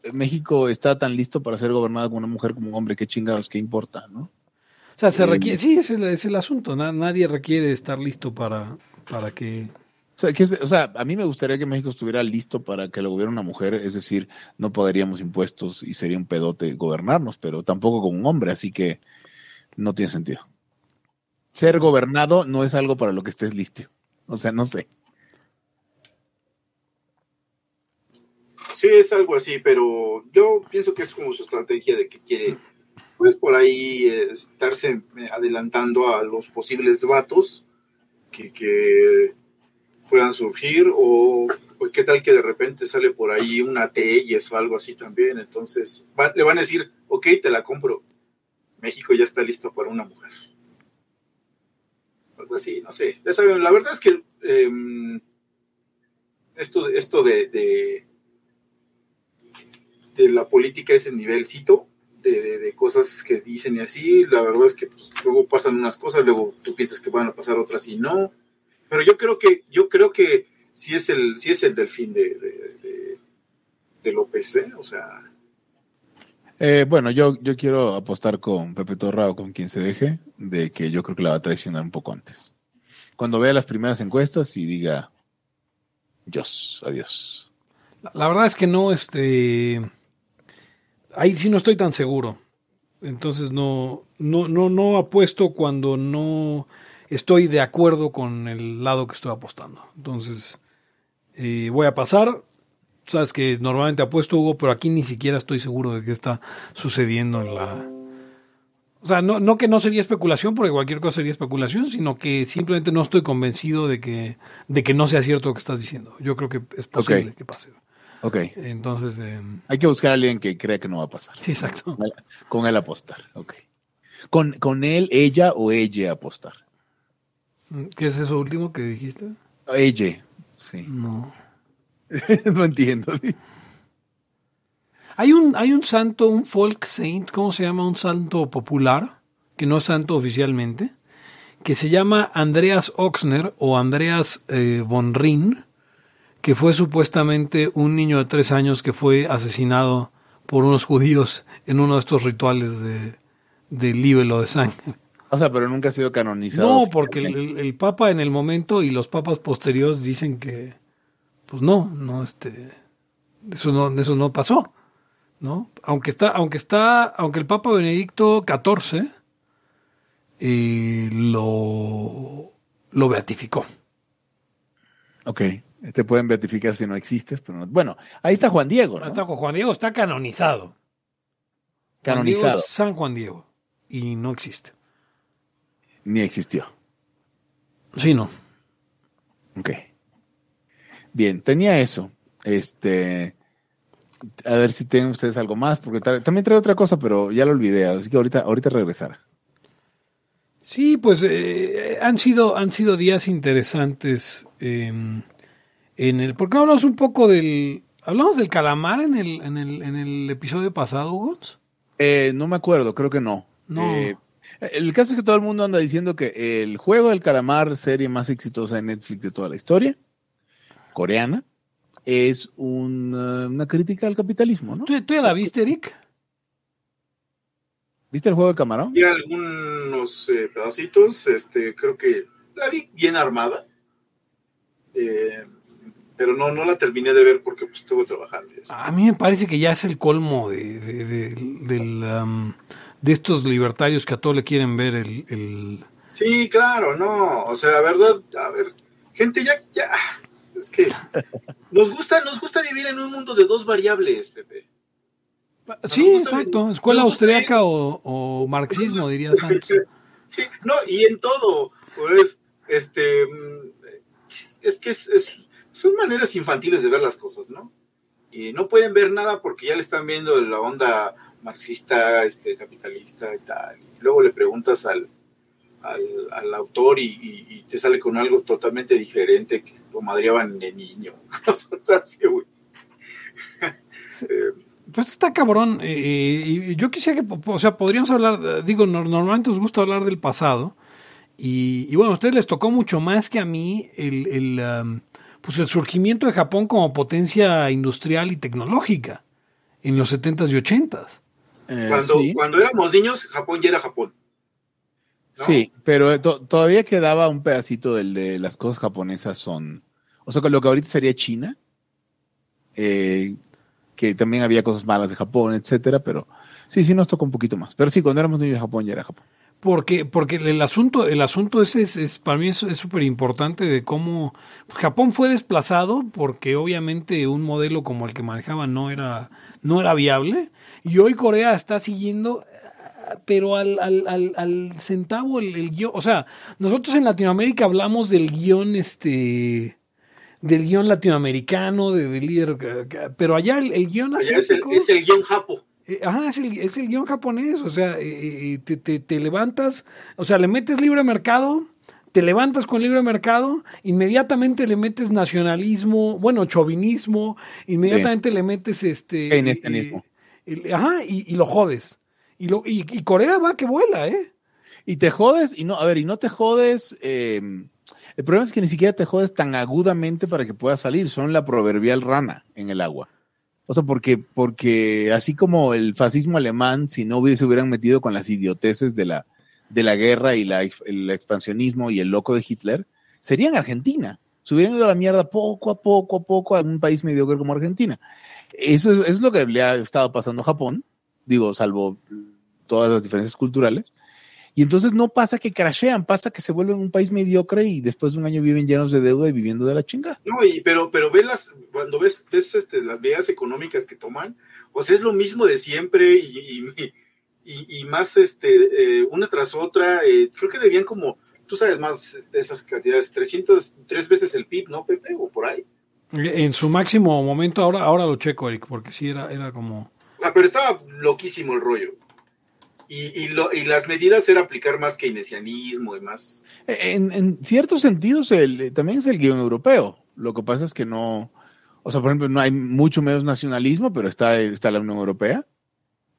Speaker 1: Eh, México está tan listo para ser gobernado como una mujer como un hombre, qué chingados, qué importa, ¿no?
Speaker 2: O sea, se
Speaker 1: Eh,
Speaker 2: requiere, sí, ese es, el- ese es el asunto. Na- nadie requiere estar listo para, para que
Speaker 1: o sea, a mí me gustaría que México estuviera listo para que lo gobierne una mujer, es decir, no pagaríamos impuestos y sería un pedote gobernarnos, pero tampoco con un hombre, así que no tiene sentido. Ser gobernado no es algo para lo que estés listo. O sea, no sé.
Speaker 3: Sí, es algo así, pero yo pienso que es como su estrategia de que quiere, pues por ahí eh, estarse eh, adelantando a los posibles vatos que, que puedan surgir o, o qué tal que de repente sale por ahí una Telles o algo así también, entonces le van a decir, ok, te la compro, México ya está listo para una mujer. Algo así, no sé, ya saben, la verdad es que em, esto, esto de- de de la política ese nivelcito de, de- de cosas que dicen y así. La verdad es que pues, luego pasan unas cosas, luego tú piensas que van a pasar otras y no. Pero yo creo que, yo creo que sí es el, sí es el delfín de, de, de- de López, ¿eh? O sea,
Speaker 1: Eh, bueno, yo, yo quiero apostar con Pepe Torra o con quien se deje, de que yo creo que la va a traicionar un poco antes. Cuando vea las primeras encuestas y diga, Dios, adiós.
Speaker 2: La, la verdad es que no, este. Ahí sí no estoy tan seguro. Entonces no, no, no, no apuesto cuando no estoy de acuerdo con el lado que estoy apostando. Entonces, eh, voy a pasar. Sabes que normalmente apuesto Hugo, pero aquí ni siquiera estoy seguro de qué está sucediendo en la. O sea, no, no que no sería especulación, porque cualquier cosa sería especulación, sino que simplemente no estoy convencido de que, de que no sea cierto lo que estás diciendo. Yo creo que es posible que pase.
Speaker 1: Ok.
Speaker 2: Entonces, eh,
Speaker 1: Hay que buscar a alguien que crea que no va a pasar.
Speaker 2: sí, exacto.
Speaker 1: Con él- Con él apostar. Ok. Con, con él, ella o ella apostar.
Speaker 2: ¿Qué es eso último que dijiste?
Speaker 1: Ella. Sí.
Speaker 2: No.
Speaker 1: no entiendo.
Speaker 2: Hay un, hay un santo, un folk saint, ¿cómo se llama? Un santo popular, que no es santo oficialmente, que se llama Andreas Oxner o Andreas eh, von Rhin, que fue supuestamente un niño de tres años que fue asesinado por unos judíos en uno de estos rituales de, de líbelo de sangre.
Speaker 1: O sea, pero nunca ha sido canonizado.
Speaker 2: No, porque el, Papa en el momento y los papas posteriores dicen que, pues no, no, este, eso no, eso no pasó, ¿no? Aunque está, aunque está, aunque el Papa Benedicto XIV eh, lo, lo beatificó.
Speaker 1: Ok. Te pueden beatificar si no existes, pero no. Bueno, ahí está Juan Diego, ¿no?
Speaker 2: Hasta Juan Diego está canonizado. Juan Diego
Speaker 1: Canonizado.
Speaker 2: es San Juan Diego y no existe.
Speaker 1: Ni existió.
Speaker 2: Sí, no.
Speaker 1: Ok. Bien, tenía eso. Este. A ver si tienen ustedes algo más, porque ta- también trae otra cosa, pero ya lo olvidé, así que ahorita, ahorita regresará.
Speaker 2: Sí, pues eh, han sido han sido días interesantes eh, en el. ¿Por qué hablamos un poco del hablamos del calamar en el en el en el episodio pasado, Hugo?
Speaker 1: Eh, no me acuerdo, creo que no.
Speaker 2: No.
Speaker 1: Eh, el caso es que todo el mundo anda diciendo que el juego del calamar, serie más exitosa de Netflix de toda la historia, coreana, es una, una crítica al capitalismo, ¿no?
Speaker 2: ¿Tú, tú ya la viste, Eric?
Speaker 1: ¿Viste el juego del camarón?
Speaker 3: Y algunos eh, pedacitos, este, creo que la vi bien armada. Eh, pero no, no la terminé de ver porque pues, estuve trabajando. y eso.
Speaker 2: A mí me parece que ya es el colmo de de, de- del, um, de estos libertarios que a todo le quieren ver el, el-
Speaker 3: Sí, claro, no. O sea, la verdad, a ver, gente, ya, ya. Es que nos gusta, nos gusta vivir en un mundo de dos variables, Pepe.
Speaker 2: Sí,
Speaker 3: Me gusta
Speaker 2: exacto. Escuela austriaca o, o marxismo, diría Santos.
Speaker 3: Sí, no, y en todo, pues, este, mm, es que es, es- son maneras infantiles de ver las cosas, ¿no? Y no pueden ver nada porque ya le están viendo la onda marxista, este, capitalista y tal. Y luego le preguntas al, al, autor y, te sale con algo totalmente diferente que lo madreaban de niño. Cosas así, güey.
Speaker 2: Pues está cabrón. y yo quisiera que, o sea, podríamos hablar, digo, no- normalmente nos gusta hablar del pasado. Y, y bueno, a ustedes les tocó mucho más que a mí el, el, um, pues el surgimiento de Japón como potencia industrial y tecnológica en los 70s y 80s.
Speaker 1: Eh,
Speaker 3: cuando,
Speaker 1: sí.
Speaker 3: cuando éramos niños, Japón ya era Japón. ¿no?
Speaker 1: Sí, pero to- todavía quedaba un pedacito del de las cosas japonesas son, o sea, lo que ahorita sería China, eh, que también había cosas malas de Japón, etcétera, pero sí, sí nos tocó un poquito más. Pero sí, cuando éramos niños Japón ya era Japón.
Speaker 2: Porque, porque el asunto, el asunto ese es, es- para mí es súper importante de cómo Japón fue desplazado porque obviamente un modelo como el que manejaban no era, no era viable. Y hoy Corea está siguiendo, pero al, al, al, al centavo el, el guion. O sea, nosotros en Latinoamérica hablamos del guion, este, del guion latinoamericano, de- del líder, pero allá el, el guion
Speaker 3: Allá es el,
Speaker 2: asiático.
Speaker 3: es el guion japo.
Speaker 2: Eh, Ajá, es el, es el guion japonés, o sea, eh, eh, te, te- te levantas, o sea, le metes libre mercado, te levantas con libre mercado, inmediatamente le metes nacionalismo, bueno, chauvinismo, inmediatamente le metes este... Eh, ajá, y, y lo jodes. Y, lo, y, y Corea va que vuela, ¿eh?
Speaker 1: Y te jodes, y no, a ver, y no te jodes, eh, el problema es que ni siquiera te jodes tan agudamente para que puedas salir, son la proverbial rana en el agua. O sea, porque, porque así como el fascismo alemán, si no hubiese, se hubieran metido con las idioteces de la, de la guerra y la, el expansionismo y el loco de Hitler, serían Argentina. Se hubieran ido a la mierda poco a poco a poco a un país mediocre como Argentina. Eso es, eso es lo que le ha estado pasando a Japón, digo, salvo todas las diferencias culturales. Y entonces no pasa que crashean, pasa que se vuelven un país mediocre y después de un año viven llenos de deuda y viviendo de la chingada.
Speaker 3: No, y, pero, pero ves las, cuando ves, ves este, las medidas económicas que toman, o sea, es lo mismo de siempre y, y, y, y más este, eh, una tras otra. eh, creo que debían como, tú sabes más de esas cantidades, 300, tres veces el PIB, ¿no, Pepe? O por ahí.
Speaker 2: En su máximo momento, ahora, ahora lo checo, Eric, porque sí era, era como.
Speaker 3: O sea, pero estaba loquísimo el rollo. Y, y, lo, y las medidas era aplicar más keynesianismo y más.
Speaker 1: En, en ciertos sentidos, el, también es el guion europeo. Lo que pasa es que no, o sea, por ejemplo, no hay mucho menos nacionalismo, pero está, está la Unión Europea.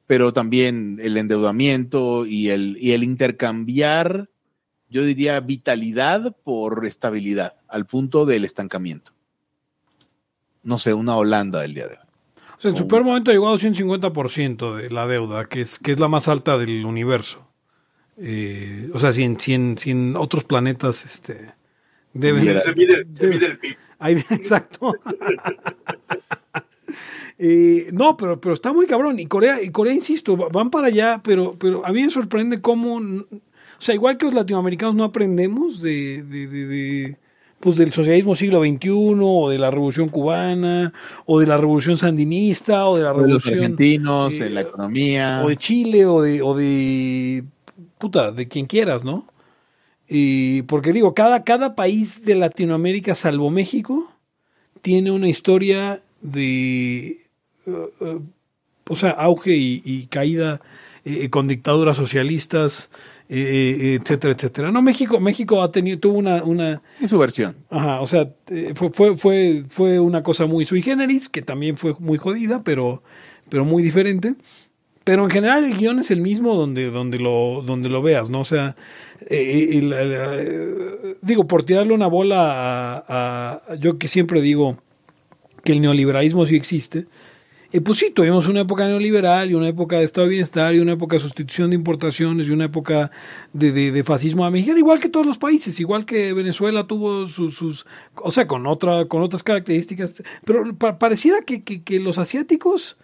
Speaker 1: Pero también el endeudamiento y el, y el intercambiar, yo diría, vitalidad por estabilidad, al punto del estancamiento. No sé, una Holanda del día de hoy.
Speaker 2: O sea, en su peor momento llegó a 250% de la deuda, que es, que es la más alta del universo. Eh, o sea, si en, si, en, si en otros planetas este, deben...
Speaker 3: Se, se, mide, se mide el PIB.
Speaker 2: Ahí, exacto. eh, no, pero, pero está muy cabrón. Y Corea, y Corea, insisto, van para allá, pero, pero a mí me sorprende cómo... O sea, igual que los latinoamericanos no aprendemos de, de, de, de pues del socialismo siglo XXI, o de la revolución cubana, o de la revolución sandinista, o de la revolución...
Speaker 1: De los argentinos, eh, en la economía.
Speaker 2: O de Chile, o de, o de... puta, de quien quieras, ¿no? Y porque digo, cada, cada país de Latinoamérica, salvo México, tiene una historia de... Uh, uh, o sea, auge y, y caída eh, con dictaduras socialistas, eh, etcétera, etcétera. No, México, México ha tenido, tuvo una, una
Speaker 1: y su versión.
Speaker 2: Ajá, o sea, eh, fue, fue, fue, fue una cosa muy sui generis, que también fue muy jodida, pero, pero muy diferente. Pero en general el guion es el mismo donde, donde, lo, donde lo veas, ¿no? O sea, eh, el, el, digo, por tirarle una bola a, a, yo que siempre digo que el neoliberalismo sí existe, eh, pues sí, tuvimos una época neoliberal y una época de estado de bienestar y una época de sustitución de importaciones y una época de, de, fascismo mexicano, igual que todos los países, igual que Venezuela tuvo sus, sus o sea, con, otra, con otras características, pero pa pareciera que, que, los asiáticos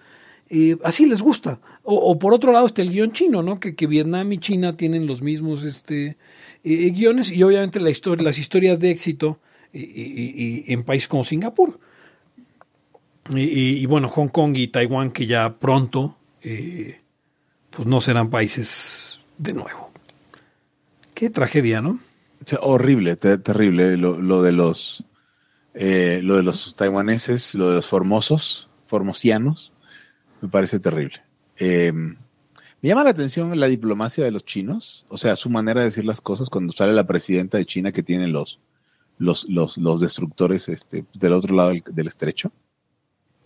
Speaker 2: eh, así les gusta. O, por otro lado está el guion chino, ¿no? Que, que Vietnam y China tienen los mismos este, eh, guiones y obviamente la historia, las historias de éxito en países como Singapur. Y, bueno, Hong Kong y Taiwán que ya pronto eh, pues no serán países de nuevo. Qué tragedia, ¿no?
Speaker 1: Horrible, ter terrible lo, lo, de los eh, lo de los taiwaneses, lo de los formosos, formosianos, me parece terrible. Eh, me llama la atención la diplomacia de los chinos, o sea, su manera de decir las cosas cuando sale la presidenta de China que tiene los los, los, los destructores este, del otro lado del estrecho.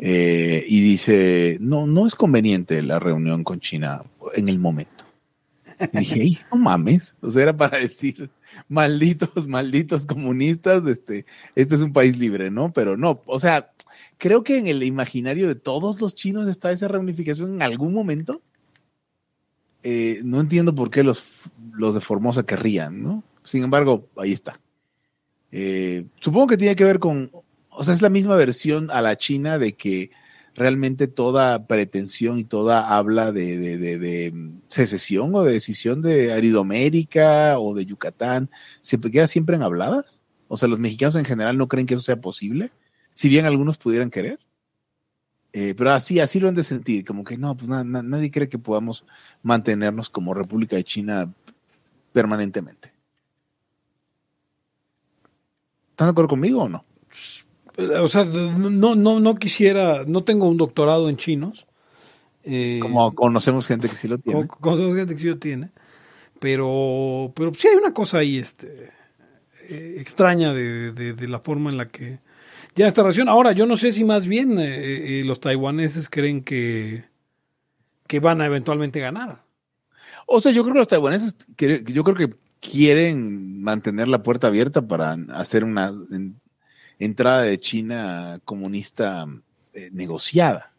Speaker 1: Eh, y dice, no, no es conveniente la reunión con China en el momento. Y dije, no mames, o sea, era para decir, malditos, malditos comunistas, este, este es un país libre, ¿no? Pero no, o sea, creo que en el imaginario de todos los chinos está esa reunificación en algún momento. Eh, no entiendo por qué los, los de Formosa querrían, ¿no? Sin embargo, ahí está. Eh, supongo que tiene que ver con o sea, es la misma versión a la China de que realmente toda pretensión y toda habla de, de secesión o de decisión de Aridomérica o de Yucatán se queda siempre en habladas. O sea, los mexicanos en general no creen que eso sea posible, si bien algunos pudieran querer. Eh, pero así, así lo han de sentir, como que no, pues na, na, nadie cree que podamos mantenernos como República de China permanentemente. ¿Están de acuerdo conmigo o no?
Speaker 2: O sea, no, no, no quisiera, no tengo un doctorado en chinos.
Speaker 1: Eh, Como conocemos gente que sí lo tiene.
Speaker 2: Conocemos gente que sí lo tiene. Pero, pero sí hay una cosa ahí este, eh, extraña de, de, de, la forma en la que ya esta relación. Ahora, yo no sé si más bien eh los taiwaneses creen que, que van a eventualmente ganar.
Speaker 1: O sea, yo creo que los taiwaneses, yo creo que quieren mantener la puerta abierta para hacer una entrada de China comunista eh, negociada.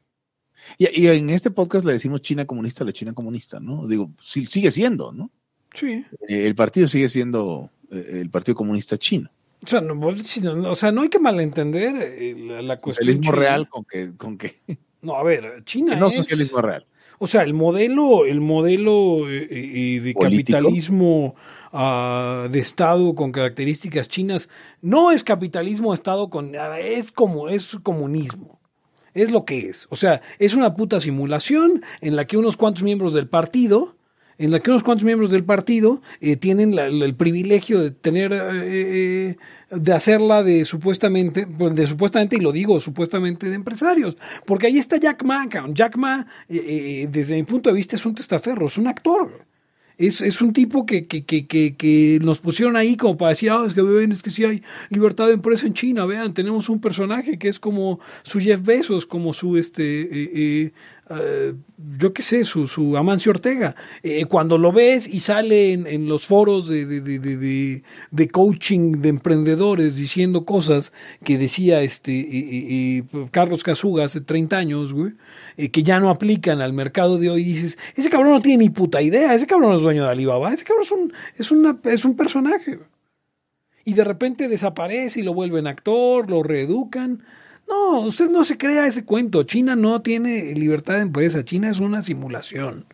Speaker 1: Y, y, en este podcast le decimos China comunista a la China comunista, ¿no? Digo, sí, sigue siendo, ¿no?
Speaker 2: Sí.
Speaker 1: Eh, el partido sigue siendo eh, el Partido Comunista Chino.
Speaker 2: O sea, no, o sea, no hay que malentender la, la cuestión.
Speaker 1: Socialismo china. real con que, con que.
Speaker 2: No, a ver, China
Speaker 1: no
Speaker 2: es.
Speaker 1: socialismo real.
Speaker 2: O sea, el modelo, el modelo eh, eh, de
Speaker 1: ¿Político?
Speaker 2: capitalismo ah, de Estado con características chinas no es capitalismo de Estado con es como es comunismo. Es lo que es. O sea, es una puta simulación en la que unos cuantos miembros del partido, en la que unos cuantos miembros del partido eh, tienen la- la- el privilegio de tener, eh, eh, de hacerla de supuestamente, pues, de supuestamente, y lo digo supuestamente de empresarios, porque ahí está Jack Ma. Jack Ma, eh, eh, desde mi punto de vista, es un testaferro, es un actor. Es, es un tipo que, que, que, que, que nos pusieron ahí como para decir, ah, es que ven, es que sí hay libertad de empresa en China, vean, tenemos un personaje que es como su Jeff Bezos, como su, este, eh, eh, eh, yo qué sé, su, su Amancio Ortega. Eh, cuando lo ves y sale en, los foros de, de, de, coaching de emprendedores diciendo cosas que decía este eh, eh, Carlos Casuga hace 30 años, güey, que ya no aplican al mercado de hoy, dices, ese cabrón no tiene ni puta idea, ese cabrón no es dueño de Alibaba, ese cabrón es un, es una, es un personaje. Y de repente desaparece y lo vuelven actor, lo reeducan. No, usted no se crea ese cuento. China no tiene libertad de empresa. China es una simulación.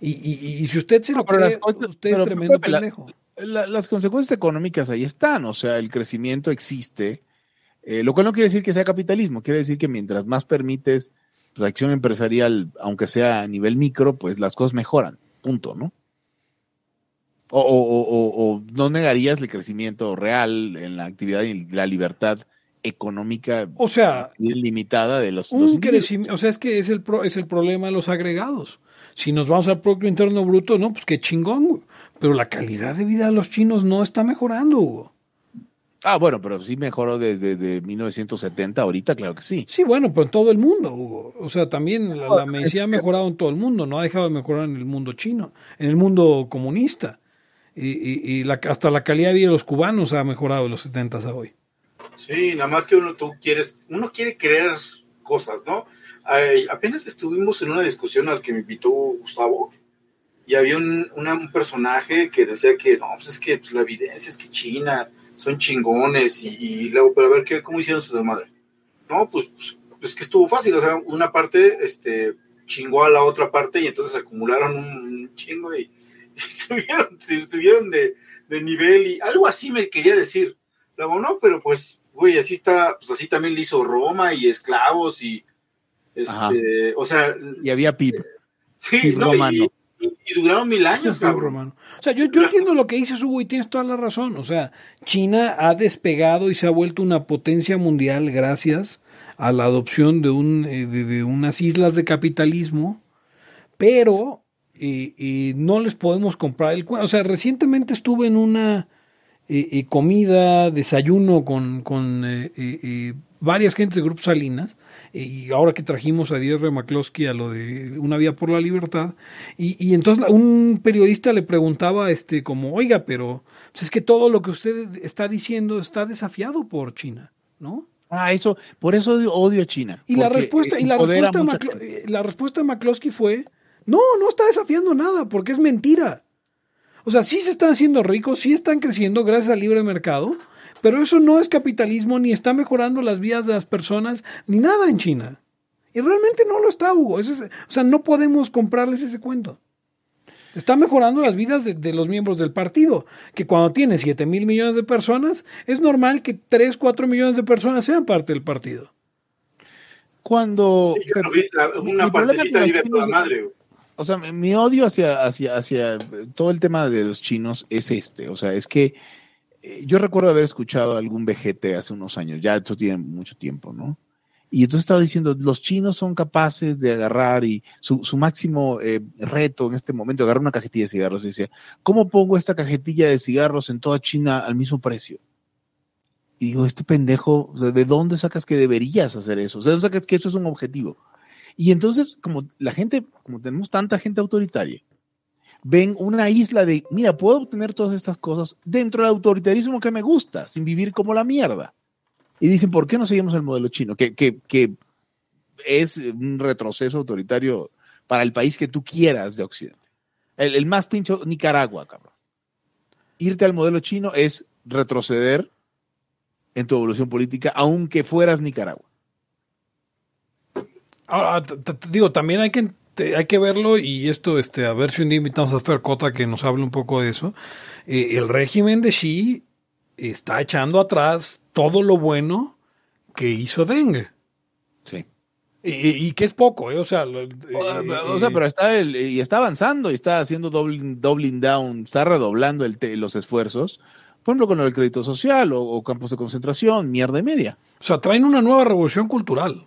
Speaker 2: Y, y- y si usted se lo
Speaker 1: Pero
Speaker 2: cree,
Speaker 1: cosas-
Speaker 2: usted es tremendo
Speaker 1: la-
Speaker 2: pendejo.
Speaker 1: la- las consecuencias económicas ahí están, o sea, el crecimiento existe, eh, lo cual no quiere decir que sea capitalismo, quiere decir que mientras más permites la acción empresarial, aunque sea a nivel micro, pues las cosas mejoran, punto, ¿no? O- o- o- o no negarías el crecimiento real en la actividad y la libertad económica
Speaker 2: O sea,
Speaker 1: limitada de los,
Speaker 2: un crecimiento, o sea, es que es el, pro- es el problema de los agregados. Si nos vamos al Producto Interno Bruto, no, pues qué chingón, güey. Pero la calidad de vida de los chinos no está mejorando, Hugo.
Speaker 1: Ah, bueno, pero sí mejoró desde de 1970, ahorita claro que sí.
Speaker 2: Sí, bueno, pero en todo el mundo, Hugo. O sea, también la, la medicina ha mejorado en todo el mundo, no ha dejado de mejorar en el mundo chino, en el mundo comunista. Y, y- y la- hasta la calidad de vida de los cubanos ha mejorado de los 70 a hoy.
Speaker 3: Sí, nada más que uno tú quieres, uno quiere creer cosas, ¿no? Ay, apenas estuvimos en una discusión al que me invitó Gustavo y había un, una- un personaje que decía que no, pues es que pues, la evidencia es que China son chingones y, y luego, pero a ver ¿qué, cómo hicieron sus desmadre. No, pues, pues, pues que estuvo fácil, o sea, una parte este, chingó a la otra parte y entonces acumularon un, chingo y, y subieron, subieron de, de nivel y algo así me quería decir. Luego, no, pero pues, güey, así está, pues así también le hizo Roma y esclavos y,
Speaker 1: Ajá.
Speaker 3: este, o sea,
Speaker 1: Y había PIB.
Speaker 3: sí,
Speaker 1: y
Speaker 3: no,
Speaker 1: romano.
Speaker 3: y, y- y duraron mil años,
Speaker 2: Sí,
Speaker 3: cabrón.
Speaker 2: Romano. O sea, yo, yo entiendo lo que dices, Hugo, y tienes toda la razón. O sea, China ha despegado y se ha vuelto una potencia mundial gracias a la adopción de, un, eh, de, de unas islas de capitalismo, pero eh, eh, no les podemos comprar el cuento. O sea, recientemente estuve en una eh, comida, desayuno con, con eh, varias gentes de Grupo Salinas, y ahora que trajimos a Díaz McCloskey a lo de Una Vía por la Libertad, y, y entonces un periodista le preguntaba, este, como, oiga, pero pues es que todo lo que usted está diciendo está desafiado por China, ¿no?
Speaker 1: Ah, eso, por eso odio, odio a China.
Speaker 2: Y la respuesta, y la respuesta,
Speaker 1: mucha
Speaker 2: eh, la respuesta de McCloskey fue, no, no está desafiando nada, porque es mentira. O sea, sí se están haciendo ricos, sí están creciendo gracias al libre mercado, pero eso no es capitalismo, ni está mejorando las vidas de las personas, ni nada en China. Y realmente no lo está, Hugo. Es- o sea, no podemos comprarles ese cuento. Está mejorando las vidas de, de los miembros del partido, que cuando tiene 7 mil millones de personas, es normal que 3, 4 millones de personas sean parte del partido.
Speaker 1: Cuando
Speaker 3: Sí, yo lo vi, la-
Speaker 1: mi-
Speaker 3: una partecita vive a toda madre.
Speaker 1: O sea, mi- odio hacia, hacia, hacia todo el tema de los chinos es este. O sea, es que eh, yo recuerdo haber escuchado algún vejete hace unos años, ya esto tiene mucho tiempo, ¿no? Y entonces estaba diciendo, los chinos son capaces de agarrar y su, su máximo eh, reto en este momento, agarrar una cajetilla de cigarros y decía, ¿cómo pongo esta cajetilla de cigarros en toda China al mismo precio? Y digo, este pendejo, o sea, ¿de dónde sacas que deberías hacer eso? O sea, ¿de dónde sacas que eso es un objetivo? Y entonces, como la gente, como tenemos tanta gente autoritaria, ven una isla de, mira, puedo obtener todas estas cosas dentro del autoritarismo que me gusta, sin vivir como la mierda. Y dicen, ¿por qué no seguimos el modelo chino? Que, que, que es un retroceso autoritario para el país que tú quieras de Occidente. El, el más pincho, Nicaragua, cabrón. Irte al modelo chino es retroceder en tu evolución política, aunque fueras Nicaragua.
Speaker 2: Ahora, digo, también hay que te- hay que verlo y esto, este, a ver si un día invitamos a Fer Cota que nos hable un poco de eso. Eh, el régimen de Xi está echando atrás todo lo bueno que hizo Deng.
Speaker 1: Sí.
Speaker 2: Y, que es poco, ¿eh? O sea, lo- eh,
Speaker 1: o sea,
Speaker 2: eh,
Speaker 1: pero está el, y está avanzando y está haciendo doubling, doubling down, está redoblando el los esfuerzos. Por ejemplo, con el crédito social o, o campos de concentración, mierda y media.
Speaker 2: o sea, traen una nueva revolución cultural.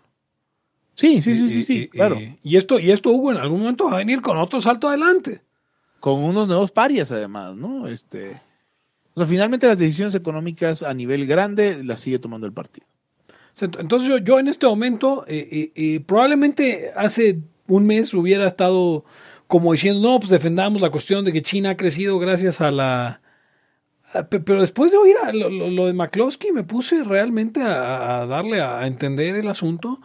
Speaker 1: Sí, sí, sí,
Speaker 2: Y-
Speaker 1: sí, sí,
Speaker 2: y-
Speaker 1: claro.
Speaker 2: Y, y esto, y esto, Hugo, en algún momento va a venir con otro salto adelante.
Speaker 1: Con unos nuevos parias, además, ¿no? Este, o sea, finalmente las decisiones económicas a nivel grande las sigue tomando el partido.
Speaker 2: Entonces yo, yo en este momento, eh, eh, eh, probablemente hace un mes hubiera estado como diciendo, no, pues defendamos la cuestión de que China ha crecido gracias a la... Pero después de oír a lo, lo- lo de McCloskey me puse realmente a, a darle a entender el asunto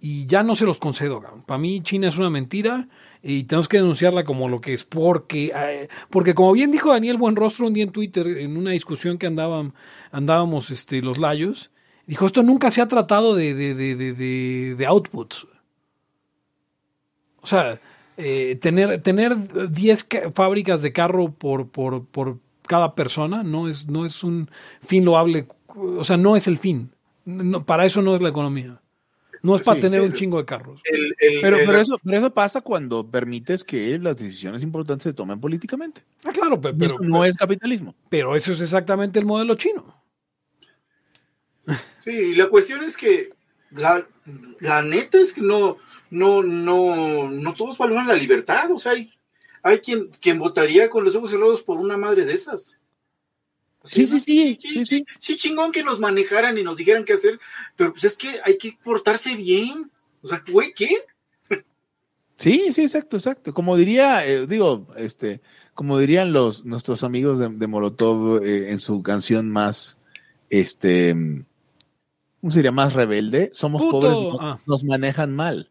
Speaker 2: y ya no se los concedo. Para mí China es una mentira y tenemos que denunciarla como lo que es porque eh, porque como bien dijo Daniel Buenrostro un día en Twitter en una discusión que andaban andábamos este los layos dijo esto nunca se ha tratado de de, de, de, de- outputs o sea eh, tener tener 10 ca- fábricas de carro por, por, por cada persona no es no es un fin loable o sea no es el fin. No, para eso no es la economía no es para
Speaker 1: Sí,
Speaker 2: tener
Speaker 3: sí.
Speaker 2: un chingo de carros
Speaker 3: El- el-
Speaker 1: Pero,
Speaker 3: el-
Speaker 1: pero, eso, pero eso pasa cuando permites que las decisiones importantes se tomen políticamente.
Speaker 2: ah, claro pero,
Speaker 1: eso no es capitalismo.
Speaker 2: pero eso es exactamente el modelo chino
Speaker 3: Sí, y la cuestión es que la, la neta es que no, no, no, no todos valoran la libertad. O sea, hay, hay quien, quien votaría con los ojos cerrados por una madre de esas.
Speaker 1: Sí, sí, sí, sí, sí.
Speaker 3: Sí, chingón que nos manejaran y nos dijeran qué hacer, pero pues es que hay que portarse bien. O sea, güey, ¿qué?
Speaker 1: Sí, sí, exacto, exacto. Como diría, eh, digo, este, como dirían los nuestros amigos de, de Molotov eh, en su canción más, este, ¿cómo sería? Más rebelde. Somos
Speaker 2: Puto.
Speaker 1: pobres,
Speaker 2: Ah.
Speaker 1: nos manejan mal.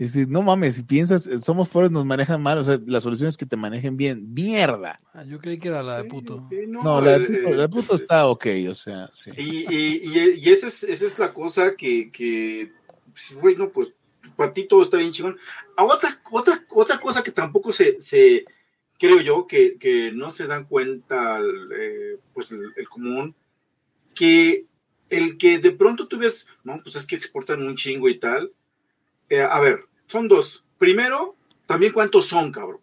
Speaker 1: Es decir, no mames, si piensas, eh, somos pobres, nos manejan mal, o sea, la solución es que te manejen bien. ¡Mierda!
Speaker 2: Ah, yo creí que era la de puto.
Speaker 3: Sí, sí,
Speaker 1: No, la de
Speaker 3: el-
Speaker 1: puto,
Speaker 3: el-
Speaker 1: la de puto está ok, o sea, sí.
Speaker 3: Y, y, y, y esa, es, esa es la cosa que, que pues, bueno, pues para ti todo está bien chingón. A otra, otra, otra cosa que tampoco se, se creo yo, que, que no se dan cuenta el, eh, pues el, el común, que el que de pronto tú ves, no, pues es que exportan un chingo y tal. Eh, a ver, son dos. Primero, también cuántos son, cabrón.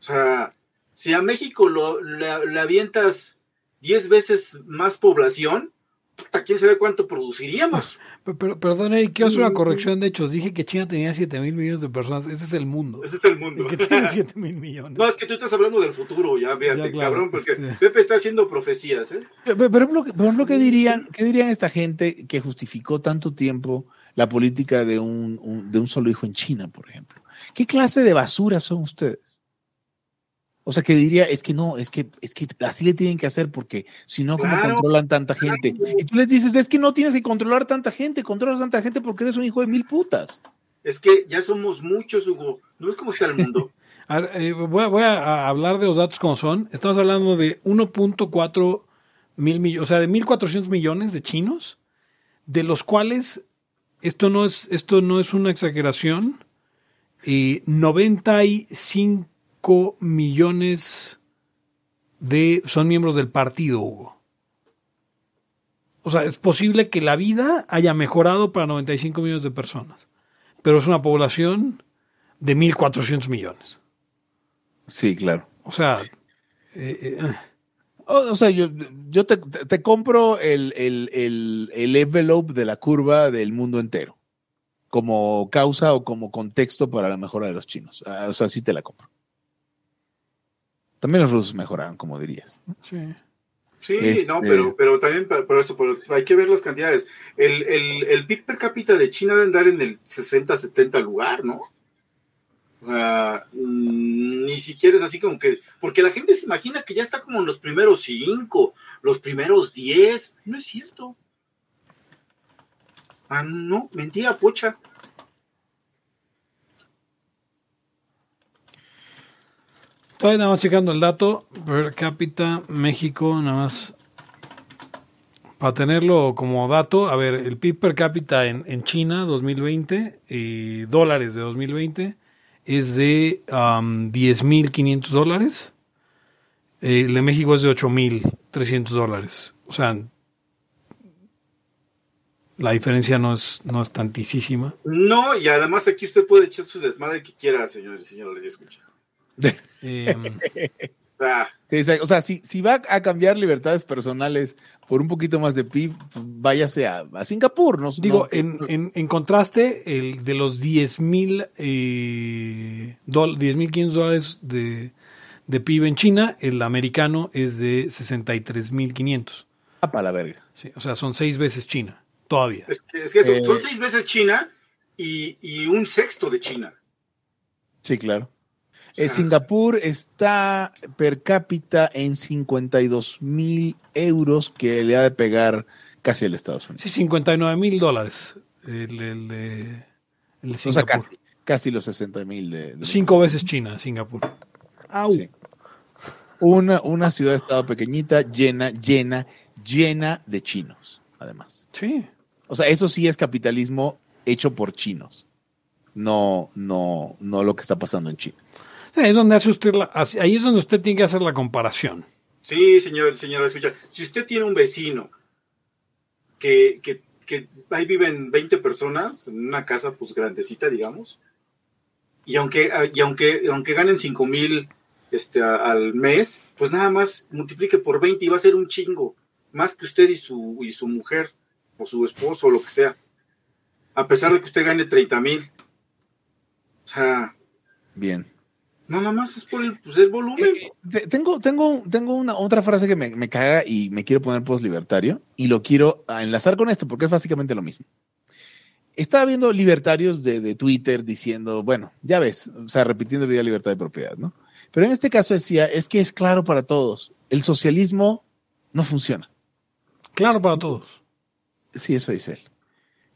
Speaker 3: O sea, si a México lo, le, le avientas 10 veces más población, puta, quién sabe cuánto produciríamos.
Speaker 2: Pero, pero- perdón, Eric, quiero hacer una corrección de hechos. Dije que China tenía 7 mil millones de personas. Ese es el mundo.
Speaker 3: Ese es el mundo.
Speaker 2: El que tiene 7 mil millones.
Speaker 3: No, es que tú estás hablando del futuro, ya, fíjate,
Speaker 2: Ya, claro,
Speaker 3: cabrón, porque
Speaker 2: este-
Speaker 3: Pepe está haciendo profecías, ¿eh?
Speaker 1: Pero, pero, pero, por ejemplo, ¿qué dirían, ¿qué dirían esta gente que justificó tanto tiempo la política de un, un- de un solo hijo en China, por ejemplo? ¿Qué clase de basura son ustedes? O sea, que diría, es que no, es que, es que así le tienen que hacer porque si no, ¿cómo
Speaker 3: Claro.
Speaker 1: controlan tanta gente? Y tú les dices, es que no tienes que controlar tanta gente, controlas tanta gente porque eres un hijo de mil putas.
Speaker 3: Es que ya somos muchos, Hugo. ¿No ves cómo está el mundo?
Speaker 2: A ver, eh, voy, a, voy a- a hablar de los datos como son. Estamos hablando de 1.4 mil millones, o sea, de 1.400 millones de chinos, de los cuales, esto no es, esto no es una exageración, eh, 95 millones de, son miembros del partido, Hugo. O sea, es posible que la vida haya mejorado para 95 millones de personas, pero es una población de 1.400 millones.
Speaker 1: Sí, claro.
Speaker 2: O sea, eh, eh,
Speaker 1: O, o sea, yo, yo te, te- compro el, el, el, el envelope de la curva del mundo entero como causa o como contexto para la mejora de los chinos. Ah, o sea, sí te la compro. También los rusos mejoraron, como dirías.
Speaker 2: sí.
Speaker 3: Sí,
Speaker 1: Este-
Speaker 3: no, pero, pero también por eso, pero hay que ver las cantidades. El, el, el PIB per cápita de China debe andar en el 60-70 lugar, ¿no? Mm, ni siquiera es así como que, porque la gente se imagina que ya está como en los primeros cinco, los primeros diez, no es cierto. Ah, no, mentira, pocha.
Speaker 2: Todavía nada más checando el dato. Per cápita, México, nada más Para tenerlo como dato, a ver, el PIB per cápita en, en China 2020, eh, dólares de 2020, es de um, 10.500 dólares. Eh, el de México es de 8.300 dólares. O sea, la diferencia no es, no es tantísima.
Speaker 3: No, y además aquí usted puede echar su desmadre que quiera, señor y señora, le escucha.
Speaker 2: Eh,
Speaker 3: Ah,
Speaker 1: Sí, o sea, si, si va a cambiar libertades personales por un poquito más de PIB, váyase a, a Singapur, ¿no?
Speaker 2: digo,
Speaker 1: No,
Speaker 2: en, en, en contraste, el de los 10.000 eh, dol- 10.500 dólares de, de PIB en China, el americano es de 63.500.
Speaker 1: ah, para la verga.
Speaker 2: Sí, o sea, son seis veces China, todavía.
Speaker 3: es que, es que eso,
Speaker 1: Eh.
Speaker 3: son seis veces China y, y un sexto de China.
Speaker 1: Sí, claro. Eh. Singapur está per cápita en 52 mil euros que le ha de pegar casi el Estados Unidos.
Speaker 2: Sí, 59 mil dólares. El, el de
Speaker 1: o sea,
Speaker 2: Singapur.
Speaker 1: casi, casi los 60 mil de, de-
Speaker 2: Cinco veces China, Singapur. Au.
Speaker 1: Sí. Una, una ciudad-estado pequeñita, llena, llena, llena de chinos, además.
Speaker 2: Sí.
Speaker 1: O sea, eso sí es capitalismo hecho por chinos. No, no, no lo que está pasando en China.
Speaker 2: Sí, es donde hace usted la- ahí es donde usted tiene que hacer la comparación.
Speaker 3: Sí, señor, señora, escucha. Si usted tiene un vecino que, que, que ahí viven 20 personas en una casa pues grandecita, digamos, y aunque, y aunque, aunque ganen 5 mil este, a- al mes, pues nada más multiplique por 20 y va a ser un chingo, más que usted y su, y su mujer, o su esposo, o lo que sea. A pesar de que usted gane 30 mil. O sea,
Speaker 1: Bien.
Speaker 3: No, nada más es por el, pues, el volumen.
Speaker 1: Eh, te- tengo, tengo, tengo una otra frase que me, me caga y me quiero poner post libertario y lo quiero enlazar con esto porque es básicamente lo mismo. Estaba viendo libertarios de, de Twitter diciendo, bueno, ya ves, o sea, repitiendo vida libertad de propiedad, ¿no? Pero en este caso decía, es que es claro para todos, el socialismo no funciona.
Speaker 2: Claro para todos.
Speaker 1: Sí, eso dice él.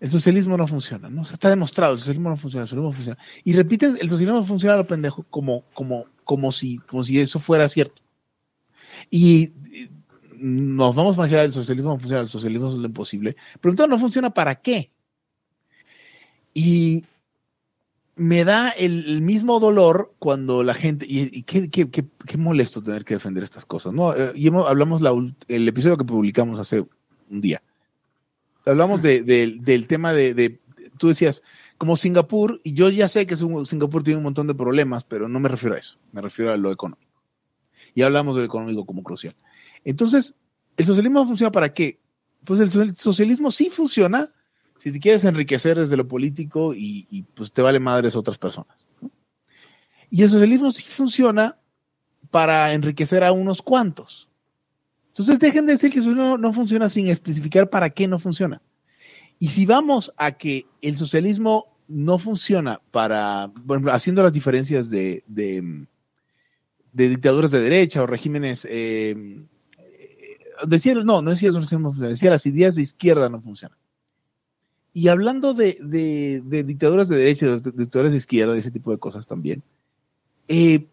Speaker 1: El socialismo no funciona, ¿no? O sea, está demostrado, el socialismo no funciona, el socialismo no funciona. Y repiten, el socialismo funciona a lo pendejo como, como, como, si, como si eso fuera cierto. Y nos vamos más allá del socialismo no funciona, el socialismo es lo imposible. Pero entonces no funciona para qué. Y me da el, mismo dolor cuando la gente, y, qué, molesto tener que defender estas cosas, ¿no? Eh, Y hemos- hablamos la el episodio que publicamos hace un día. Hablamos de- de- del tema de, de- tú decías, como Singapur, y yo ya sé que Singapur tiene un montón de problemas, pero no me refiero a eso, me refiero a lo económico. Y hablamos del económico como crucial. Entonces, ¿el socialismo funciona para qué? Pues el, so- el socialismo sí funciona si te quieres enriquecer desde lo político y, y, pues te vale madres otras personas. ¿no? Y el socialismo sí funciona para enriquecer a unos cuantos. Entonces dejen de decir que eso no, no funciona sin especificar para qué no funciona. Y si vamos a que el socialismo no funciona para, ejemplo, haciendo las diferencias de, de, dictaduras de derecha o regímenes, eh, eh, decía, no, no decía, eso no funciona, decía las ideas de izquierda no funcionan. Y hablando de, de, dictaduras de derecha, de, de dictaduras de izquierda, de ese tipo de cosas también, eh,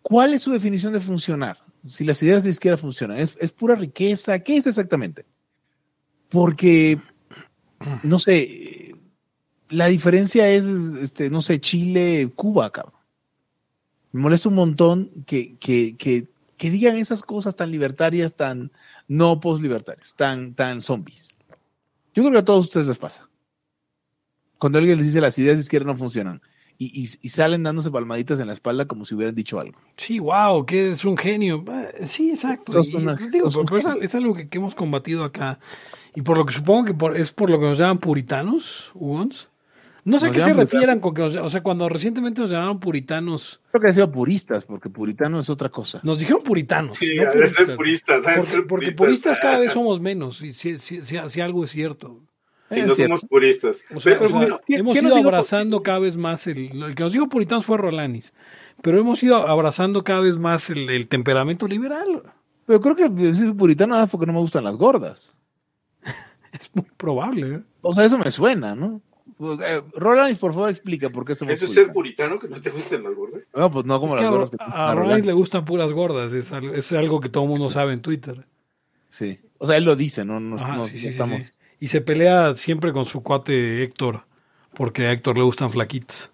Speaker 1: ¿cuál es su definición de funcionar? Si las ideas de izquierda funcionan, ¿es, es pura riqueza? ¿Qué es exactamente? Porque, no sé, la diferencia es, este, no sé, Chile, Cuba, cabrón. Me molesta un montón que, que, que, que digan esas cosas tan libertarias, tan no post-libertarias, tan, tan zombies. Yo creo que a todos ustedes les pasa. Cuando alguien les dice las ideas de izquierda no funcionan y, y, y salen dándose palmaditas en la espalda como si hubieran dicho algo.
Speaker 2: Sí, wow, que es un genio. Eh, Sí, exacto. Y,
Speaker 1: una-
Speaker 2: digo,
Speaker 1: sos un
Speaker 2: pero es, al- es algo que, que hemos combatido acá. Y por lo que supongo que por- es por lo que nos llaman puritanos, Hugons. No sé a qué se refieran con que, nos- o sea, cuando recientemente nos llamaron puritanos,
Speaker 1: Creo que han sido puristas, porque puritano es otra cosa.
Speaker 2: nos dijeron puritanos.
Speaker 3: Sí,
Speaker 2: no
Speaker 3: ser puristas, de
Speaker 2: Porque,
Speaker 3: ser
Speaker 2: porque
Speaker 3: puristas.
Speaker 2: puristas cada vez somos menos, y si, si- si- si algo es cierto.
Speaker 3: Y
Speaker 1: Es
Speaker 3: no
Speaker 1: cierto.
Speaker 3: somos puristas.
Speaker 2: O sea,
Speaker 3: Pero
Speaker 2: o sea,
Speaker 3: bueno,
Speaker 1: ¿qué-
Speaker 2: hemos ido abrazando cada vez más el, el que nos dijo puritanos fue Rolanis, pero hemos ido abrazando cada vez más el, el temperamento liberal.
Speaker 1: Pero creo que decir puritano más porque no me gustan las gordas.
Speaker 2: Es muy probable. ¿eh?
Speaker 1: O sea, eso me suena, ¿no? Eh, Roland, por favor, explica por qué somos
Speaker 3: ¿Eso es ser puritano que no te gusten las gordas?
Speaker 1: No, pues no como
Speaker 2: Es que
Speaker 1: las
Speaker 2: a,
Speaker 1: gordas. que
Speaker 2: a, a
Speaker 1: Roland.
Speaker 2: le gustan puras gordas, es algo, es algo que todo el mundo sabe en Twitter.
Speaker 1: Sí. O sea, él lo dice, no, no,
Speaker 2: Ajá,
Speaker 1: no-
Speaker 2: sí,
Speaker 1: no
Speaker 2: sí,
Speaker 1: estamos.
Speaker 2: sí. Y se pelea siempre con su cuate Héctor, porque a Héctor le gustan flaquitas.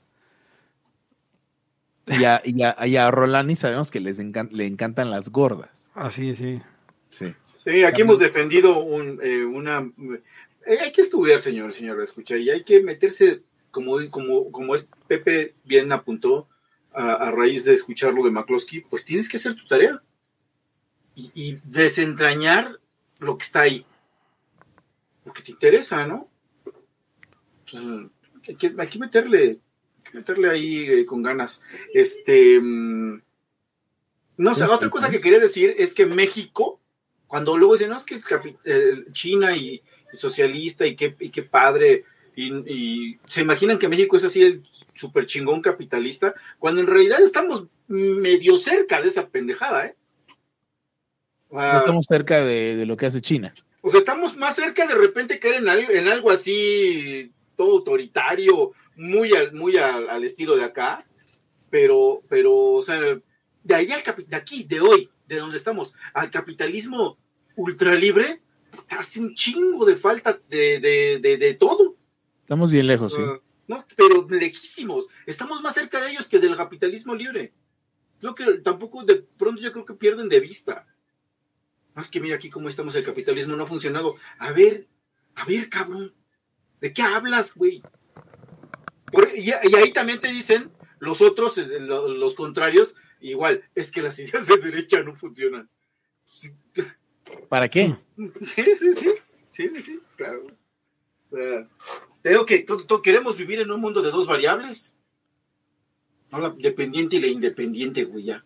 Speaker 1: Y a, y a- y a Rolani sabemos que les encan- le encantan las gordas.
Speaker 2: Así, sí.
Speaker 1: Sí.
Speaker 3: Sí, aquí hemos defendido un, eh, una... eh, hay que estudiar, señor, señor, escucha, y hay que meterse, como, como, como es Pepe bien apuntó, a, a raíz de escuchar lo de McCloskey, pues tienes que hacer tu tarea y, y desentrañar lo que está ahí. Porque te interesa, ¿no? Hay, que, meterle, hay que meterle ahí eh, con ganas. Este... mm, no, o sea, otra cosa que quería decir es que México, cuando luego dicen, no, es que China y, socialista y qué, y qué padre, y, se imaginan que México es así el super chingón capitalista, cuando en realidad estamos medio cerca de esa pendejada, ¿eh?
Speaker 1: No estamos cerca de lo que hace China.
Speaker 3: O sea, estamos más cerca de repente caer en algo, en algo así todo autoritario, muy al, muy al, al estilo de acá, pero, pero, o sea, de ahí al de aquí, de hoy, de donde estamos, al capitalismo ultralibre, hace un chingo de falta de, de, de, de todo.
Speaker 1: Estamos bien lejos, sí.
Speaker 3: Ah, no, pero lejísimos. Estamos más cerca de ellos que del capitalismo libre. Creo que tampoco de pronto yo creo que pierden de vista. Más que mira aquí cómo estamos, el capitalismo no ha funcionado. A ver, a ver, cabrón. ¿De qué hablas, güey? Por- y, y ahí también te dicen los otros, eh, lo- los contrarios, igual, es que las ideas de derecha no funcionan.
Speaker 1: ¿Para qué?
Speaker 3: Sí, sí, sí. Sí, sí, sí, claro. Sea, te digo que queremos vivir en un mundo de dos variables. No, la dependiente y la independiente, güey, ya.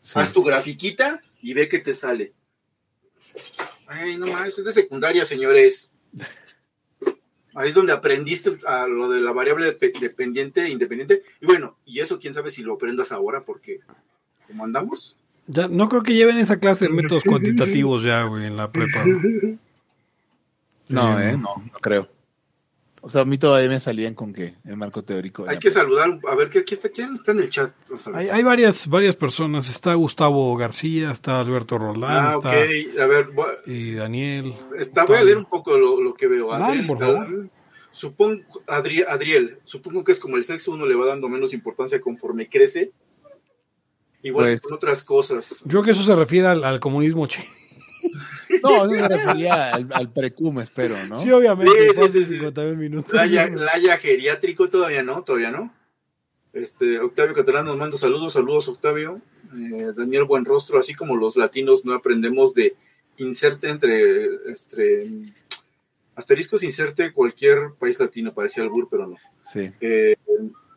Speaker 1: Sí.
Speaker 3: Haz tu grafiquita y ve qué te sale. Ay, no más, eso es de secundaria, señores. Ahí es donde aprendiste a lo de la variable depe- dependiente e independiente. Y bueno, y eso quién sabe si lo aprendas ahora, porque como andamos.
Speaker 2: Ya, no creo que lleven esa clase de métodos cuantitativos ya, güey, en la prepa.
Speaker 1: No,
Speaker 2: eh,
Speaker 1: no, no creo. O sea, a mí todavía me salían con que el marco teórico.
Speaker 3: Hay que saludar, a ver, ¿qué, aquí está, ¿quién está en el chat?
Speaker 2: Hay, hay varias, varias personas. Está Gustavo García, está Alberto Roldán,
Speaker 3: Ah,
Speaker 2: está
Speaker 3: ok. A ver, voy-
Speaker 2: y Daniel.
Speaker 3: está, voy a leer un poco lo, lo que veo.
Speaker 2: Dale,
Speaker 3: Adriel,
Speaker 2: por favor.
Speaker 3: Supongo, Adri- Adriel, supongo que es como el sexo, uno le va dando menos importancia conforme crece. Igual
Speaker 1: Pues-
Speaker 3: que con otras cosas.
Speaker 2: Yo creo que eso se refiere al, al comunismo chino.
Speaker 1: No, eso se refería al, al precum, espero, ¿no?
Speaker 2: Sí, obviamente.
Speaker 3: Sí, sí, sí, sí.
Speaker 2: 51 minutos.
Speaker 3: Laya, Laya geriátrico, todavía no, todavía no. Este, Octavio Catalán nos manda saludos, saludos Octavio. Eh, Daniel Buenrostro, así como los latinos no aprendemos de inserte entre, este, asteriscos, inserte cualquier país latino, parecía albur, pero no.
Speaker 1: Sí.
Speaker 3: Eh,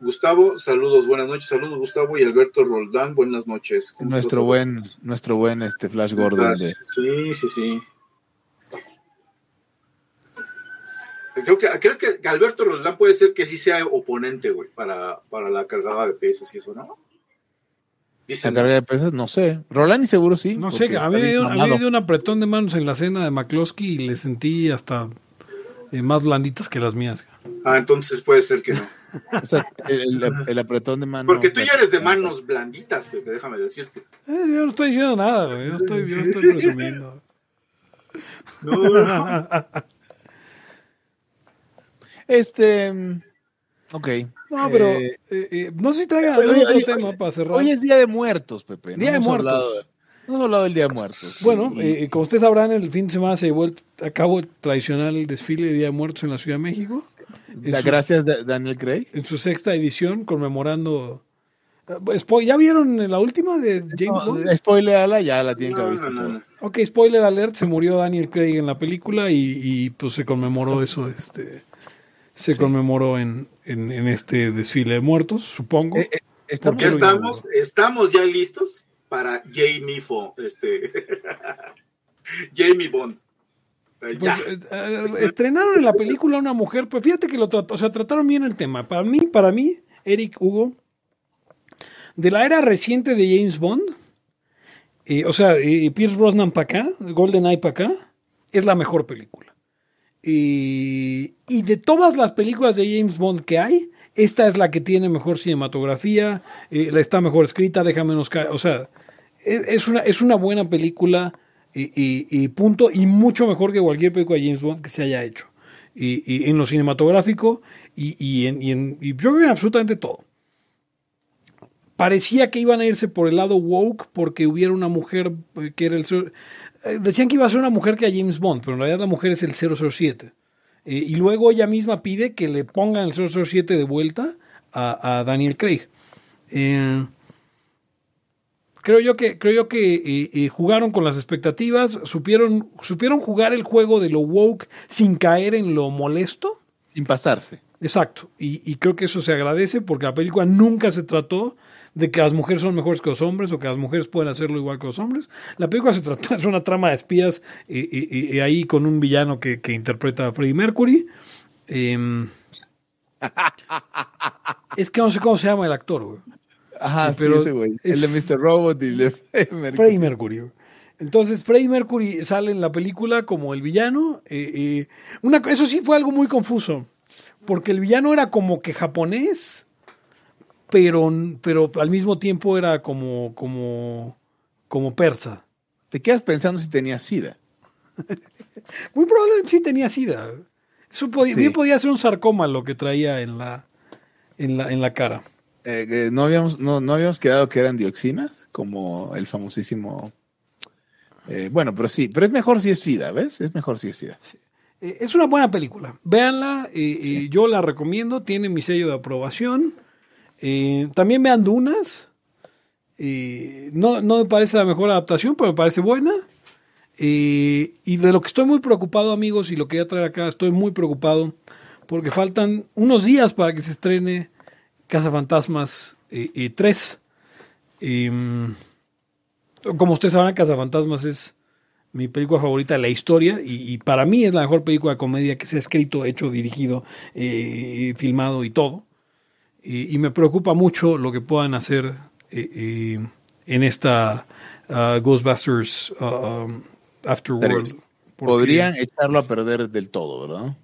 Speaker 3: Gustavo, saludos, buenas noches, saludos Gustavo y Alberto Roldán, buenas noches. ¿Cómo
Speaker 1: Nuestro
Speaker 3: estás,
Speaker 1: buen, nuestro buen este Flash
Speaker 3: ¿Cómo
Speaker 1: Gordon de,
Speaker 3: Sí, sí, sí. Creo que, creo que Alberto Roldán puede ser que sí sea oponente, güey, para, para la cargada de pesas y eso, ¿no?
Speaker 1: la carga de pesas, no sé. Rolani seguro sí.
Speaker 2: No sé,
Speaker 1: porque
Speaker 2: a mí,
Speaker 1: está
Speaker 2: me
Speaker 1: bien
Speaker 2: dio, dio un apretón de manos en la cena de McCloskey y le sentí hasta eh, más blanditas que las mías.
Speaker 3: ah, entonces puede ser que no.
Speaker 1: O sea, el, apretón de mano.
Speaker 3: Porque tú ya eres de manos blanditas, Pepe, déjame decirte.
Speaker 2: Eh, yo no estoy diciendo nada, güey. Yo estoy, yo estoy presumiendo.
Speaker 3: No,
Speaker 1: Este. Ok.
Speaker 2: No, pero
Speaker 1: Eh,
Speaker 2: eh, eh, no sé si traigan algún otro
Speaker 1: oye,
Speaker 2: tema
Speaker 1: oye,
Speaker 2: para cerrar.
Speaker 1: Hoy es Día de Muertos, Pepe. No
Speaker 2: Día de Muertos.
Speaker 1: hablado- no hemos hablado del Día de Muertos.
Speaker 2: Bueno,
Speaker 1: Y-
Speaker 2: eh, como ustedes sabrán, el fin de semana se llevó a cabo el tradicional desfile de Día de Muertos en la Ciudad de México. En
Speaker 1: la
Speaker 2: su-
Speaker 1: gracias, de- Daniel Craig.
Speaker 2: En su sexta edición, conmemorando... eh, spo- ¿Ya vieron la última de James
Speaker 1: No,
Speaker 2: Bond?
Speaker 1: spoilerala, ya la tienen que haber visto.
Speaker 3: no.
Speaker 2: Ok, spoiler alert, se murió Daniel Craig en la película y, y, pues se conmemoró eso, este... Se conmemoró en, en, en este desfile de muertos, supongo.
Speaker 1: Eh, eh, estamos-
Speaker 3: Ya
Speaker 2: Pero
Speaker 3: estamos, estamos ya listos para Jamie Fo, este, Jamie Bond.
Speaker 2: Pues, eh, eh, estrenaron en la película una mujer, pues fíjate que lo trató, o sea, trataron bien el tema. Para mí, para mí, Eric Hugo, de la era reciente de James Bond, eh, o sea, eh, Pierce Brosnan para acá, GoldenEye para acá, es la mejor película. Y, y de todas las películas de James Bond que hay, esta es la que tiene mejor cinematografía, la está mejor escrita, deja menos... O sea, es, es una, es una buena película Y, punto, y mucho mejor que cualquier película de James Bond que se haya hecho. Y, y en lo cinematográfico y, en, en- yo creo en absolutamente todo. Parecía que iban a irse por el lado woke porque hubiera una mujer eh, que era el... eh, Decían que iba a ser una mujer que a James Bond, pero en realidad la mujer es el 007. Eh, y luego ella misma pide que le pongan el 007 de vuelta a, a Daniel Craig. Eh, creo yo que, creo yo que eh, eh, jugaron con las expectativas, supieron, supieron jugar el juego de lo woke sin caer en lo molesto.
Speaker 1: Sin pasarse.
Speaker 2: Exacto. Y, y creo que eso se agradece porque la película nunca se trató de que las mujeres son mejores que los hombres o que las mujeres pueden hacerlo igual que los hombres. La película se trató, es una trama de espías eh, eh, eh, ahí con un villano que, que interpreta a Freddie Mercury. Em, es que no sé cómo se llama el actor, güey.
Speaker 1: Ajá,
Speaker 2: Eh, pero
Speaker 1: ese
Speaker 2: es-
Speaker 1: El de Mr. Robot y el de Mercury.
Speaker 2: Freddie Mercury. Entonces, Freddie Mercury sale en la película como el villano. eh, eh, una, eso sí fue algo muy confuso, porque el villano era como que japonés, pero, pero al mismo tiempo era como, como, como persa.
Speaker 1: Te quedas pensando si tenía sida.
Speaker 2: Muy probablemente sí tenía sida. Eso podía,
Speaker 1: Sí.
Speaker 2: bien podía ser un sarcoma lo que traía en la, en la, en la cara.
Speaker 1: Eh, que no, habíamos, no, no habíamos quedado que eran dioxinas, como el famosísimo. eh, bueno, pero sí, pero es mejor si es SIDA, ¿ves? Es mejor si es SIDA.
Speaker 2: Eh, es una buena película. Véanla, yo la recomiendo, tiene mi sello de aprobación. También vean Dunas. No, no me parece la mejor adaptación, pero me parece buena. Y de lo que estoy muy preocupado, amigos, y lo quería traer acá, estoy muy preocupado porque faltan unos días para que se estrene Casa Fantasmas eh, eh, 3. Em, como ustedes sabrán, Casa Fantasmas es mi película favorita de la historia y, y para mí es la mejor película de comedia que se ha escrito, hecho, dirigido, eh, filmado y todo. Y, y me preocupa mucho lo que puedan hacer eh, eh, en esta uh, Ghostbusters uh, um, Afterworld.
Speaker 1: Podrían echarlo a perder del todo, ¿verdad?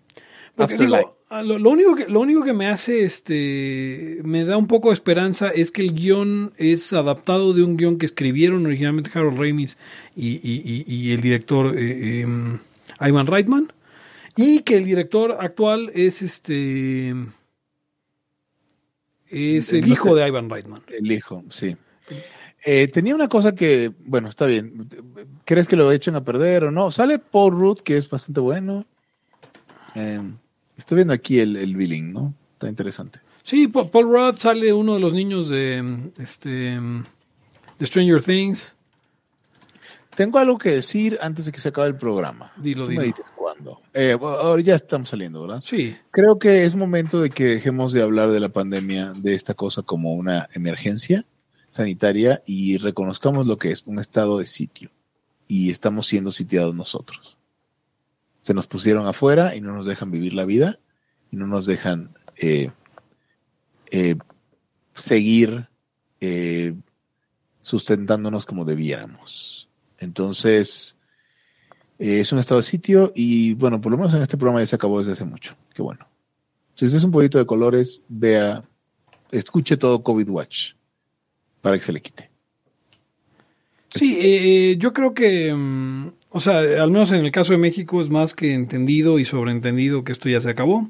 Speaker 2: porque digo, ah, lo, lo único que, lo único que me hace, este, me da un poco de esperanza es que el guion es adaptado de un guion que escribieron originalmente Harold Ramis y, y- y- y el director eh, em, Ivan Reitman y que el director actual es este, es el hijo de Ivan Reitman.
Speaker 1: El hijo, sí. Eh, tenía una cosa que, bueno, está bien. ¿Crees que lo echen a perder o no? Sale Paul Rudd, que es bastante bueno. Eh, estoy viendo aquí el, el billing, ¿no? Está interesante.
Speaker 2: Sí, Pa- Paul Rudd sale uno de los niños de este de Stranger Things.
Speaker 1: Tengo algo que decir antes de que se acabe el programa.
Speaker 2: Dilo,
Speaker 1: Tú
Speaker 2: dilo.
Speaker 1: me dices cuándo. Eh, ahora ya estamos saliendo, ¿verdad?
Speaker 2: Sí,
Speaker 1: Creo que es momento de que dejemos de hablar de la pandemia, de esta cosa como una emergencia sanitaria y reconozcamos lo que es un estado de sitio. Y estamos siendo sitiados nosotros. Se nos pusieron afuera y no nos dejan vivir la vida y no nos dejan eh, eh, seguir eh, sustentándonos como debiéramos. Entonces, es un estado de sitio y bueno, por lo menos en este programa ya se acabó desde hace mucho. Qué bueno. Si usted es un poquito de colores, vea, escuche todo COVID Watch para que se le quite.
Speaker 2: Sí, yo creo que, mm, o sea, al menos en el caso de México es más que entendido y sobreentendido que esto ya se acabó.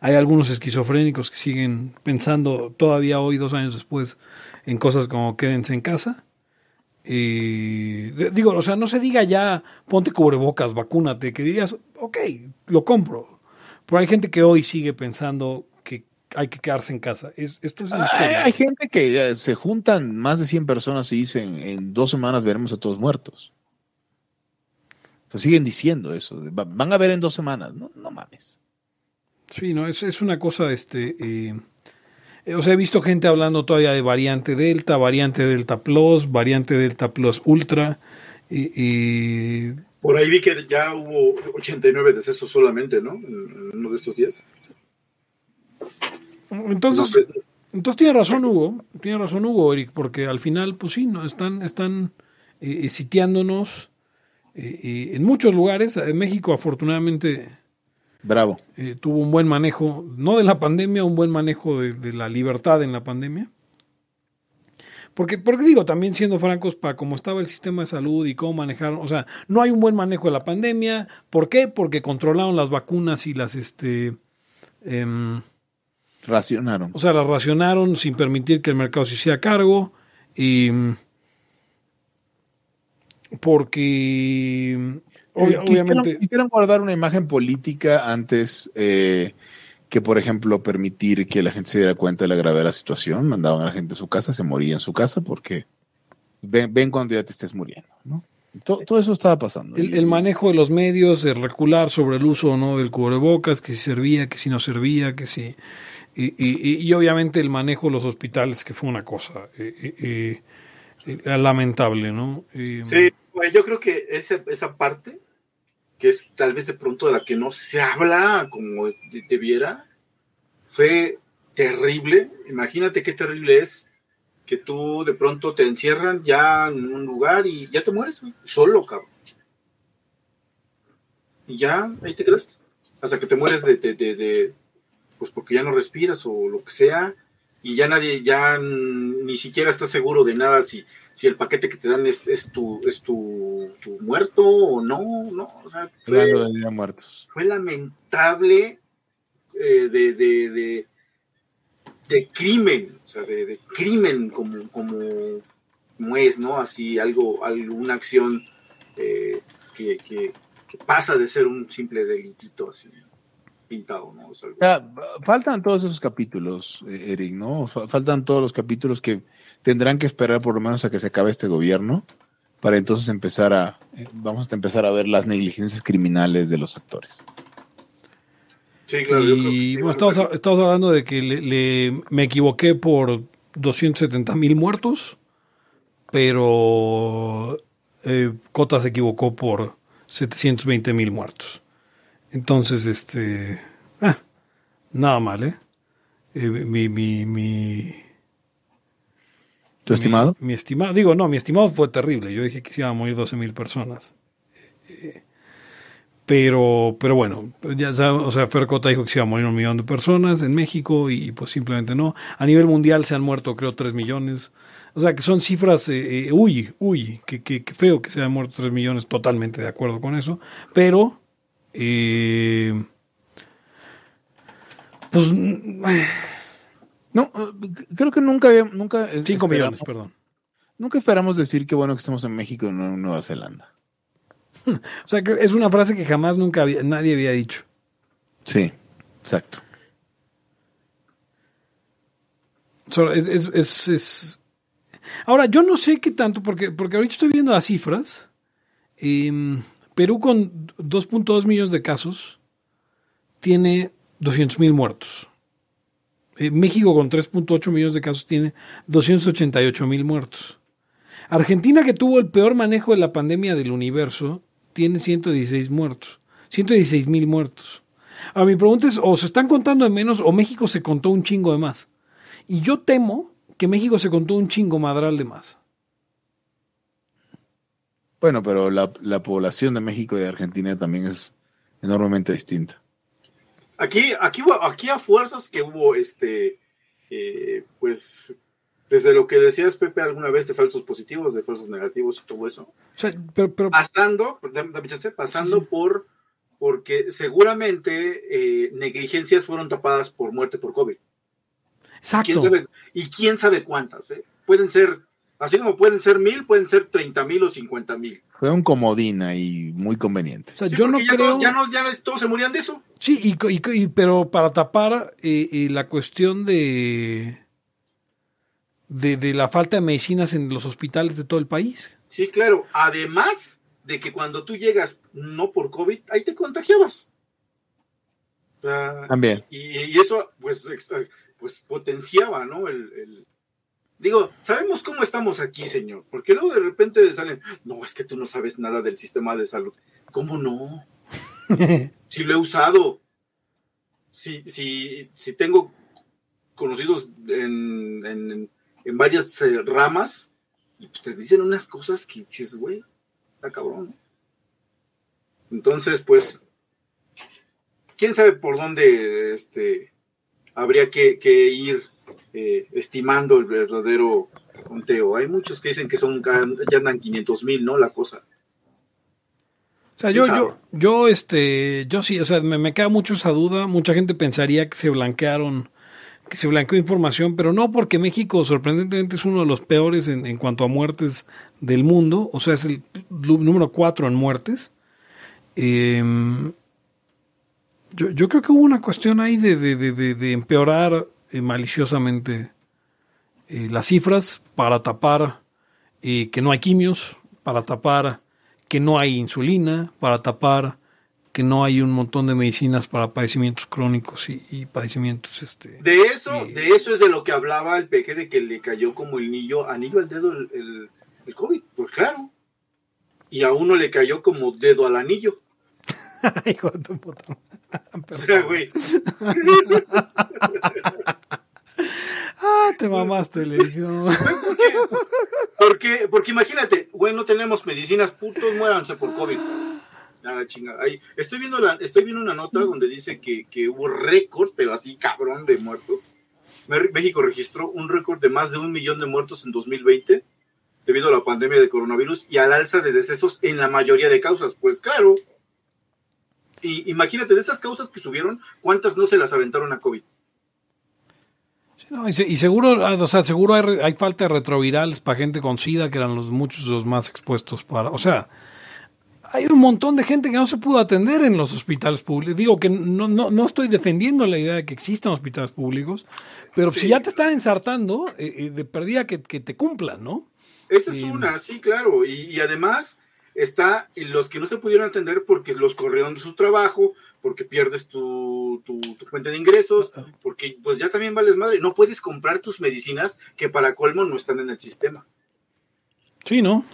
Speaker 2: Hay algunos esquizofrénicos que siguen pensando todavía hoy, dos años después, en cosas como quédense en casa. Eh, de- digo, o sea, no se diga ya ponte cubrebocas, vacúnate, que dirías, ok, lo compro. Pero hay gente que hoy sigue pensando que hay que quedarse en casa. Es- esto es
Speaker 1: Hay, hay gente que eh, se juntan más de 100 personas y dicen, en dos semanas veremos a todos muertos. O sea, siguen diciendo eso. de, "Va- Van a ver en dos semanas. No, no mames.
Speaker 2: Sí, no, es, es una cosa, este, eh, eh, o sea, he visto gente hablando todavía de variante Delta, variante Delta Plus, variante Delta Plus Ultra, y, y-
Speaker 3: Por ahí vi que ya hubo 89 decesos solamente, ¿no? En uno de estos días.
Speaker 2: entonces,
Speaker 3: No sé.
Speaker 2: entonces tiene razón Hugo, tiene razón Hugo, Eric, porque al final, pues sí, no, están, están eh, eh, sitiándonos eh, en muchos lugares. En México, afortunadamente,
Speaker 1: Bravo.
Speaker 2: eh, tuvo un buen manejo, no de la pandemia, un buen manejo de, de la libertad en la pandemia. Porque, porque digo, también siendo francos, para cómo estaba el sistema de salud y cómo manejaron, o sea, no hay un buen manejo de la pandemia. ¿Por qué? Porque controlaron las vacunas y las, este, em,
Speaker 1: Racionaron.
Speaker 2: o sea, las racionaron sin permitir que el mercado se hiciera cargo. Y porque
Speaker 1: Eh, quisieron,
Speaker 2: obviamente
Speaker 1: quisieron guardar una imagen política antes eh, que, por ejemplo, permitir que la gente se diera cuenta de la gravedad de la situación. Mandaban a la gente a su casa, se moría en su casa porque ven, ven cuando ya te estés muriendo. ¿no? To- Todo, eso estaba pasando.
Speaker 2: el, el manejo de los medios, de recular sobre el uso o no del cubrebocas, que si servía, que si no servía, que si... Y, y- y- y obviamente el manejo de los hospitales, que fue una cosa eh, eh, eh, lamentable, ¿no? Eh,
Speaker 3: Sí, güey, yo creo que esa, esa parte, que es tal vez de pronto de la que no se habla como de- debiera, fue terrible. Imagínate qué terrible es que tú de pronto te encierran ya en un lugar y ya te mueres, güey, solo, cabrón. Y ya, ahí te quedaste. Hasta que te mueres de, de, de- de- pues porque ya no respiras o lo que sea, y ya nadie, ya mm, ni siquiera estás seguro de nada si, si el paquete que te dan es, es tu, es tu, tu muerto o no, no, o sea, fue,
Speaker 1: muertos.
Speaker 3: fue lamentable eh, de, de, de, de crimen, o sea, de, de crimen como, como, como es, ¿no? Así, algo, alguna acción eh, que, que, que pasa de ser un simple delitito así pintado, ¿no? O sea,
Speaker 1: Ya, faltan todos esos capítulos, eh, Eric, ¿no? Fa- Faltan todos los capítulos que tendrán que esperar por lo menos a que se acabe este gobierno para entonces empezar a, eh, vamos a empezar a ver las negligencias criminales de los actores.
Speaker 3: Sí, claro, yo creo que
Speaker 2: y bueno,
Speaker 3: a
Speaker 2: estamos, estamos hablando de que le, le- me equivoqué por 270 mil muertos, pero eh, Cota se equivocó por 720 mil muertos. Entonces, este. ah, nada mal, ¿eh? Eh, mi, mi, mi,
Speaker 1: ¿Tu estimado?
Speaker 2: Mi, estimado, digo, no, mi estimado fue terrible. Yo dije que se iban a morir 12 mil personas. Eh, pero, pero bueno, ya sabes, o sea, Fercota dijo que se iba a morir un millón de personas en México y pues simplemente no. A nivel mundial se han muerto, creo, 3 millones. O sea, que son cifras, eh, eh, uy, uy, que, que, que feo que se hayan muerto 3 millones, totalmente de acuerdo con eso. Pero, eh, pues,
Speaker 1: No, eh, creo que nunca había, nunca. eh,
Speaker 2: 5 millones,
Speaker 1: esperamos-
Speaker 2: perdón.
Speaker 1: Nunca esperamos decir que bueno que estamos en México y no en Nueva Zelanda.
Speaker 2: O sea, que es una frase que jamás nunca había, nadie había dicho.
Speaker 1: Sí, exacto.
Speaker 2: So, es, es- es- es- Ahora, yo no sé qué tanto, porque, porque ahorita estoy viendo las cifras. Em, Perú con 2.2 millones de casos tiene 200 mil muertos. Eh, México con 3.8 millones de casos tiene 288 mil muertos. Argentina, que tuvo el peor manejo de la pandemia del universo, tiene 116 muertos. 116 mil muertos. Ahora, mi pregunta es, o se están contando de menos o México se contó un chingo de más. Y yo temo que México se contó un chingo madral de más.
Speaker 1: Bueno, pero la, la población de México y de Argentina también es enormemente distinta.
Speaker 3: Aquí, aquí, aquí a fuerzas que hubo este, eh, pues, desde lo que decías, Pepe, alguna vez de falsos positivos, de falsos negativos y todo eso,
Speaker 2: O sea, pero, pero
Speaker 3: pasando, pasando por, porque seguramente eh, negligencias fueron tapadas por muerte por COVID.
Speaker 2: exacto.
Speaker 3: ¿Quién sabe? Y quién sabe cuántas, ¿eh? Pueden ser, así como pueden ser mil, pueden ser treinta mil o cincuenta mil.
Speaker 1: Fue un comodín ahí muy conveniente.
Speaker 2: O sea,
Speaker 3: Sí,
Speaker 2: yo no
Speaker 3: ya
Speaker 2: creo.
Speaker 3: ya no, ya no- todos se morían de eso.
Speaker 2: Sí, y, pero para tapar eh, eh, la cuestión de, de de la falta de medicinas en los hospitales de todo el país.
Speaker 3: Sí, claro. Además de que cuando tú llegas no por COVID, ahí te contagiabas.
Speaker 1: También.
Speaker 3: y, y eso, pues, ex- pues potenciaba, ¿no? El, el- Digo, sabemos cómo estamos aquí, señor, porque luego de repente salen, no, es que tú no sabes nada del sistema de salud. ¿Cómo no? Si lo he usado. Si, si, si tengo conocidos en, en, en varias eh, ramas, y pues te dicen unas cosas que dices, güey, está cabrón. Entonces, pues, quién sabe por dónde este, habría que, que ir eh, estimando el verdadero conteo. Hay muchos que dicen que son ya andan 500 mil, ¿no? La cosa.
Speaker 2: O sea, yo, yo, yo, este, yo sí, o sea, me, me queda mucho esa duda. Mucha gente pensaría que se blanquearon, que se blanqueó información, pero no porque México sorprendentemente es uno de los peores en, en cuanto a muertes del mundo. O sea, es el número cuatro en muertes. Eh, yo, yo, creo que hubo una cuestión ahí de, de, de, de empeorar eh, maliciosamente eh, las cifras para tapar eh, que no hay quimios, para tapar que no hay insulina, para tapar que no hay un montón de medicinas para padecimientos crónicos y, padecimientos este
Speaker 3: de eso de eso es de lo que hablaba el peque de que le cayó como el niño anillo al dedo el, el COVID. Pues claro. Y a uno le cayó como dedo al anillo Hijo de tu puta. Güey.
Speaker 2: ah, te mamaste, le ¿Por
Speaker 3: qué? Porque, porque imagínate, güey, no tenemos medicinas, putos, muéranse por COVID. Nada, chingada. Ahí, estoy, viendo la, estoy viendo una nota donde dice que, que hubo récord, pero así cabrón, de muertos. México registró un récord de más de un millón de muertos en 2020 debido a la pandemia de coronavirus y al alza de decesos en la mayoría de causas. Pues claro, y imagínate, de esas causas que subieron, ¿cuántas no se las aventaron a COVID?
Speaker 2: y, seguro, ah, o sea, seguro hay, falta de retrovirales para gente con SIDA, que eran los muchos los más expuestos para. O sea, hay un montón de gente que no se pudo atender en los hospitales públicos. Digo que no, no, no estoy defendiendo la idea de que existan hospitales públicos, pero si ya te están ensartando, eh, eh, de perdida que, te cumplan, ¿no?
Speaker 3: Esa es una, sí, claro. y además, está los que no se pudieron atender porque los corrieron de su trabajo, porque pierdes tu, tu, fuente de ingresos, porque pues ya también vales madre. No puedes comprar tus medicinas que para colmo no están en el sistema.
Speaker 2: Sí, no.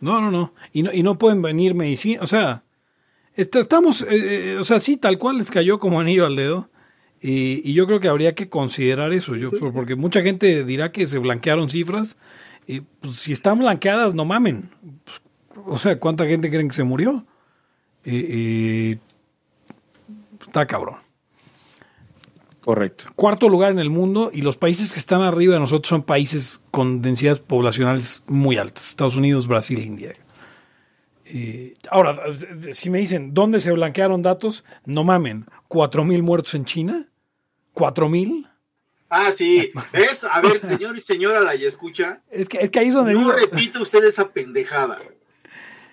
Speaker 2: No, no, no. Y no, y no pueden venir medicinas. O sea, estamos, eh, eh, o sea, sí, tal cual les cayó como anillo al dedo. Y, yo creo que habría que considerar eso, yo, porque mucha gente dirá que se blanquearon cifras. Y pues si están blanqueadas, no mamen. Pues, o sea, ¿cuánta gente creen que se murió? está cabrón.
Speaker 1: Correcto.
Speaker 2: Cuarto lugar en el mundo y los países que están arriba de nosotros son países con densidades poblacionales muy altas. Estados Unidos, Brasil, India. ahora, si me dicen, ¿dónde se blanquearon datos? No mamen, ¿cuatro mil muertos en China? ¿Cuatro mil?
Speaker 3: Ah, sí. Es, a ver, señor y señora, la escucha.
Speaker 2: Es que, es que ahí es donde
Speaker 3: no
Speaker 2: digo.
Speaker 3: repita usted esa pendejada.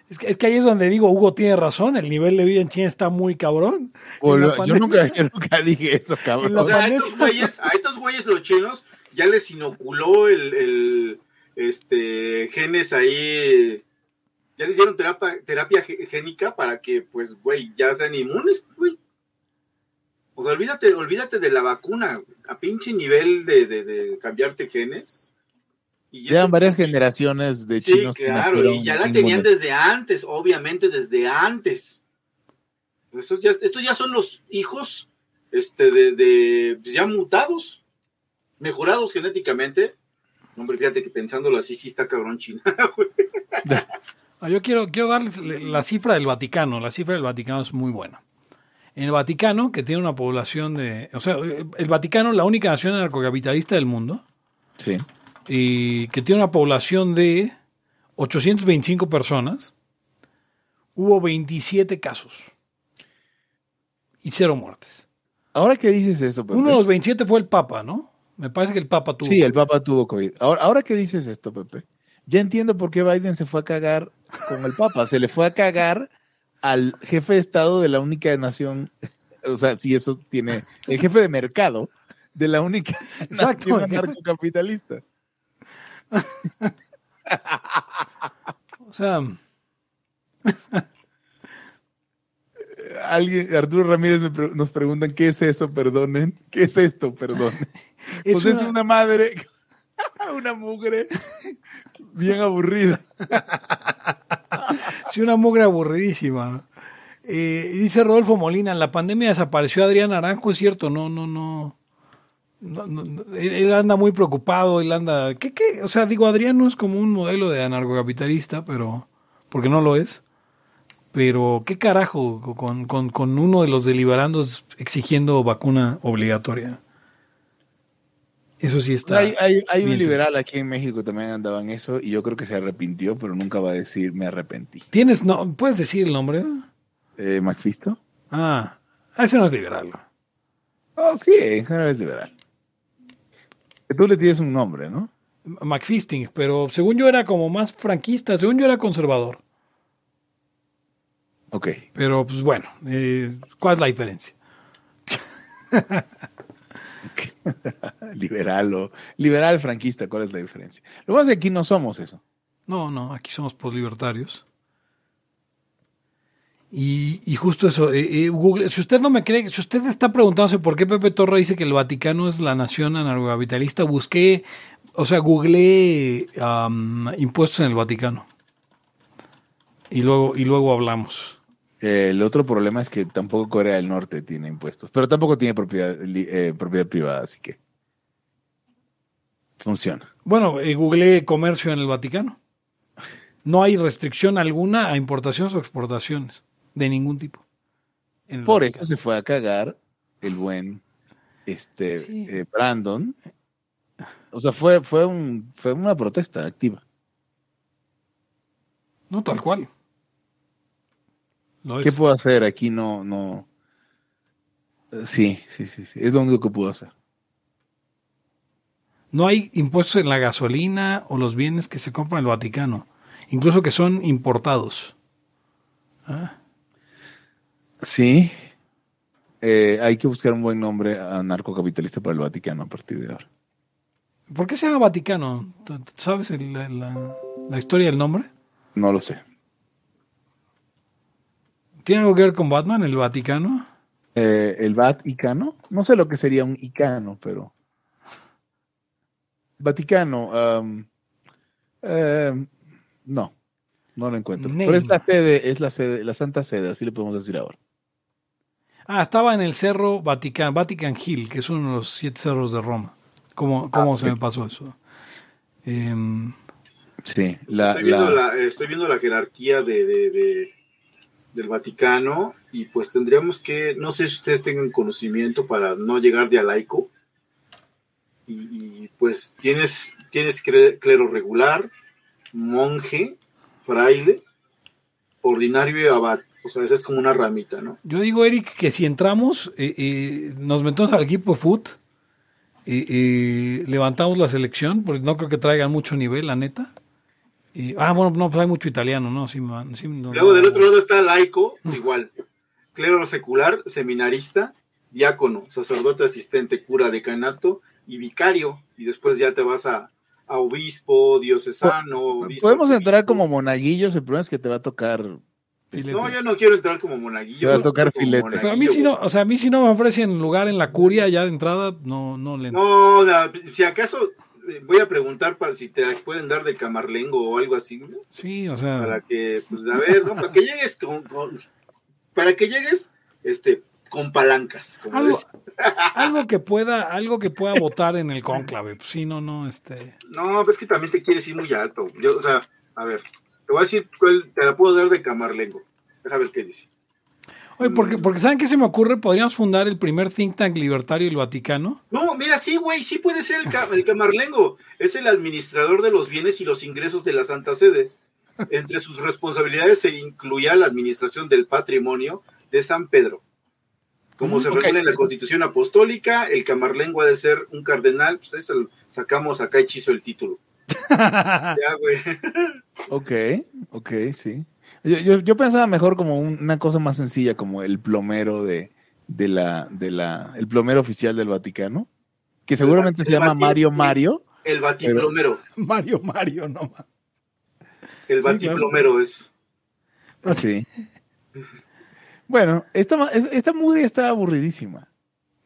Speaker 2: Es que, es que ahí es donde digo, Hugo tiene razón, el nivel de vida en China está muy cabrón.
Speaker 1: yo, nunca, dije eso, cabrón.
Speaker 3: O sea, a estos, güeyes, a estos güeyes los chinos ya les inoculó el, el este genes ahí, ya les dieron terapia, terapia génica para que, pues, güey, ya sean inmunes, güey. O sea, olvídate, olvídate de la vacuna, a pinche nivel de, de, de cambiarte genes
Speaker 1: y Llevan varias generaciones de chinos.
Speaker 3: Sí, claro, y ya la tenían desde antes, obviamente desde antes. Estos ya, estos ya son los hijos este, de, de pues, ya mutados, mejorados genéticamente. Hombre, fíjate que pensándolo así, sí está cabrón China,
Speaker 2: ah, Yo quiero, quiero darles la cifra del Vaticano. La cifra del Vaticano es muy buena. En el Vaticano, que tiene una población de. O sea, el Vaticano, la única nación anarcocapitalista del mundo.
Speaker 1: Sí
Speaker 2: y que tiene una población de 825 personas, hubo 27 casos y cero muertes.
Speaker 1: Ahora que dices eso,
Speaker 2: Pepe? Uno de los 27 fue el Papa, ¿no? Me parece que el Papa tuvo.
Speaker 1: Sí, el Papa tuvo COVID. Ahora, ahora que dices esto, Pepe, ya entiendo por qué Biden se fue a cagar con el Papa. se le fue a cagar al jefe de Estado de la única nación, o sea, si eso tiene, el jefe de mercado de la única nación anarcocapitalista
Speaker 2: o sea.
Speaker 1: Alguien, Arturo Ramírez nos preguntan qué es eso, perdonen. ¿Qué es esto, perdonen? Es, pues una... es una madre, una mugre bien aburrida.
Speaker 2: sí, una mugre aburridísima. Eh, dice Rodolfo Molina, en la pandemia desapareció Adrián Aranjo, es cierto, no, no, no. No, él anda muy preocupado, él anda... ¿qué, ¿Qué, O sea, digo, Adrián no es como un modelo de anarcocapitalista, pero... Porque no lo es. Pero, ¿qué carajo con, con, con uno de los deliberandos exigiendo vacuna obligatoria? Eso sí está.
Speaker 1: Hay, hay, hay un liberal
Speaker 2: triste.
Speaker 1: aquí en México también andaba en eso y yo creo que se arrepintió, pero nunca va a decir me arrepentí.
Speaker 2: ¿Tienes, no, puedes decir el nombre?
Speaker 1: Eh, ¿Macfisto?
Speaker 2: Ah, ese no es liberal.
Speaker 1: Oh, sí, en general es liberal. Que tú le tienes un nombre, ¿no?
Speaker 2: McFisting, pero según yo era como más franquista, según yo era conservador.
Speaker 1: Ok.
Speaker 2: Pero pues bueno, eh, ¿cuál es la diferencia?
Speaker 1: liberal o liberal franquista, ¿cuál es la diferencia? Lo más es que aquí no somos eso.
Speaker 2: No, no, aquí somos poslibertarios. Y, y justo eso, eh, eh, Google, si usted no me cree, si usted está preguntándose por qué Pepe Torre dice que el Vaticano es la nación anarcocapitalista, busqué, o sea, googleé impuestos en el Vaticano. Y luego, y luego hablamos.
Speaker 1: Eh, el otro problema es que tampoco Corea del Norte tiene impuestos, pero tampoco tiene propiedad, eh, propiedad privada, así que funciona.
Speaker 2: Bueno, eh, googleé comercio en el Vaticano. No hay restricción alguna a importaciones o exportaciones, de ningún tipo.
Speaker 1: Por eso se fue a cagar el buen este
Speaker 2: Sí.
Speaker 1: eh, Brandon. O sea, fue, fue, un, fue una protesta activa.
Speaker 2: No, tal cual.
Speaker 1: ¿Qué
Speaker 2: es.
Speaker 1: puedo hacer? Aquí no, no. Eh, Sí, sí, sí, sí. Es lo único que puedo hacer.
Speaker 2: No hay impuestos en la gasolina o los bienes que se compran en el Vaticano, incluso que son importados.
Speaker 1: Sí. Eh, hay que buscar un buen nombre anarcocapitalista para el Vaticano a partir de ahora.
Speaker 2: ¿Por qué se llama Vaticano? ¿Tú- tú ¿Sabes el- la, historia del nombre?
Speaker 1: No lo sé.
Speaker 2: ¿Tiene algo que ver con Batman, el Vaticano?
Speaker 1: Eh, el Vaticano. No sé lo que sería un icano, pero. Vaticano. am, em, no, no lo encuentro.
Speaker 2: Name.
Speaker 1: Pero es la sede, es la sede, la Santa Sede, así le podemos decir ahora.
Speaker 2: Ah, estaba en el cerro Vatican, Vatican Hill, que es uno de los siete cerros de Roma. ¿Cómo, cómo se me pasó eso? Em,
Speaker 1: Sí, la,
Speaker 3: estoy, viendo
Speaker 1: la-
Speaker 3: la, estoy viendo la jerarquía de, de- de- del Vaticano y pues tendríamos que, no sé si ustedes tengan conocimiento para no llegar de a laico. Y, y, pues tienes, tienes clero regular, monje, fraile, ordinario y abad. O sea, esa es como una ramita, ¿no?
Speaker 2: yo digo, Eric, que si entramos, eh, eh, nos metemos al equipo foot, eh, eh, levantamos la selección, porque no creo que traigan mucho nivel, la neta. Ah, bueno, no, pues hay mucho italiano, ¿no? Sí, man, sí, no-
Speaker 3: Luego del
Speaker 2: no-
Speaker 3: otro lado está laico, igual. Clero secular, seminarista, diácono, sacerdote asistente, cura decanato y vicario. Y después ya te vas a, a obispo, diocesano. obispo
Speaker 1: Podemos entrar como monaguillos, el problema es que te va a tocar.
Speaker 2: Filete.
Speaker 3: No, yo no quiero entrar como monaguillo.
Speaker 1: Te va a tocar filete.
Speaker 2: Pero a mí si no, o sea, a mí si no me ofrecen lugar en la curia ya de entrada, no, no le entro.
Speaker 3: No, la- si acaso eh, voy a preguntar para si te pueden dar de camarlengo o algo así, ¿no?
Speaker 2: Sí, o sea.
Speaker 3: para que, pues a ver, ¿no? Para que llegues con, con- para que llegues, este, con palancas. Como
Speaker 2: Algo, algo que pueda, algo que pueda votar en el cónclave. Pues sí, no, no, este.
Speaker 3: No, pues es que también te quieres ir muy alto. Yo, o sea, a ver, te voy a decir cuál te la puedo dar de camarlengo. Deja ver qué dice.
Speaker 2: Oye, porque, porque ¿saben qué se me ocurre? Podríamos fundar el primer think tank libertario del Vaticano.
Speaker 3: No, mira, sí, güey, sí puede ser el, el camarlengo. Es el administrador de los bienes y los ingresos de la Santa Sede. Entre sus responsabilidades se incluía la administración del patrimonio de San Pedro. Como se
Speaker 1: ok.
Speaker 3: regula en la Constitución Apostólica, el camarlengo ha de ser un cardenal, pues eso sacamos acá hechizo el título. Ya, güey.
Speaker 1: Ok, ok, sí. Yo, yo, yo pensaba mejor como un- una cosa más sencilla, como el plomero de, de la, de la, el plomero oficial del Vaticano, que seguramente se
Speaker 3: el
Speaker 1: llama
Speaker 3: Vati-
Speaker 1: Mario Mario.
Speaker 3: El batiplomero.
Speaker 2: Mario, Mario, no más.
Speaker 3: El
Speaker 2: Sí,
Speaker 3: batiplomero es.
Speaker 1: Sí. Bueno, esta, esta movie está aburridísima.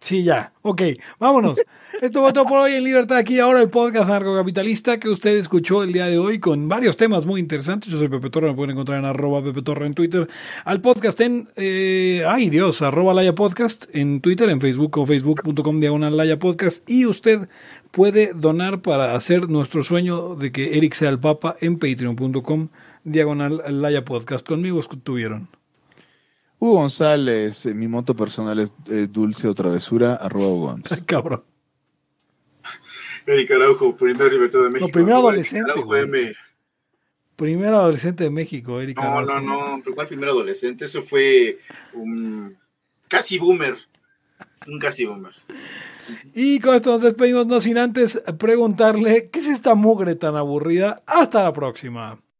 Speaker 2: Sí, ya. Ok, vámonos. Esto fue todo por hoy en Libertad aquí ahora el podcast narcocapitalista que usted escuchó el día de hoy con varios temas muy interesantes. Yo soy Pepe Torre, me pueden encontrar en arroba Pepe Torre en Twitter. Al podcast en, eh, ay Dios, arroba Laya Podcast en Twitter, en Facebook o facebook.com diagonal Laya Podcast. Y usted puede donar para hacer nuestro sueño de que Eric sea el Papa en patreon.com diagonal Laya Podcast. Conmigo estuvieron.
Speaker 1: Hugo González, eh, mi moto personal es eh, dulce o travesura, arroba Hugo Gonz.
Speaker 2: Cabrón.
Speaker 3: Eric Araujo, primer libertad de México.
Speaker 2: primero
Speaker 3: Arroba
Speaker 2: adolescente,
Speaker 3: Eric
Speaker 2: güey. Adolescente de México, Erika.
Speaker 3: No, no, no, pero ¿cuál primer adolescente? Eso fue un casi boomer. Un casi boomer.
Speaker 2: Y con esto nos despedimos, no sin antes preguntarle qué es esta mugre tan aburrida. Hasta la próxima.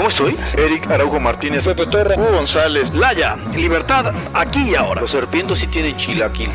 Speaker 5: ¿Cómo estoy? Eric Araujo Martínez, Pepe Torre, Hugo González,
Speaker 6: Laya, libertad aquí y ahora.
Speaker 4: Los serpientes sí tienen chilaquil.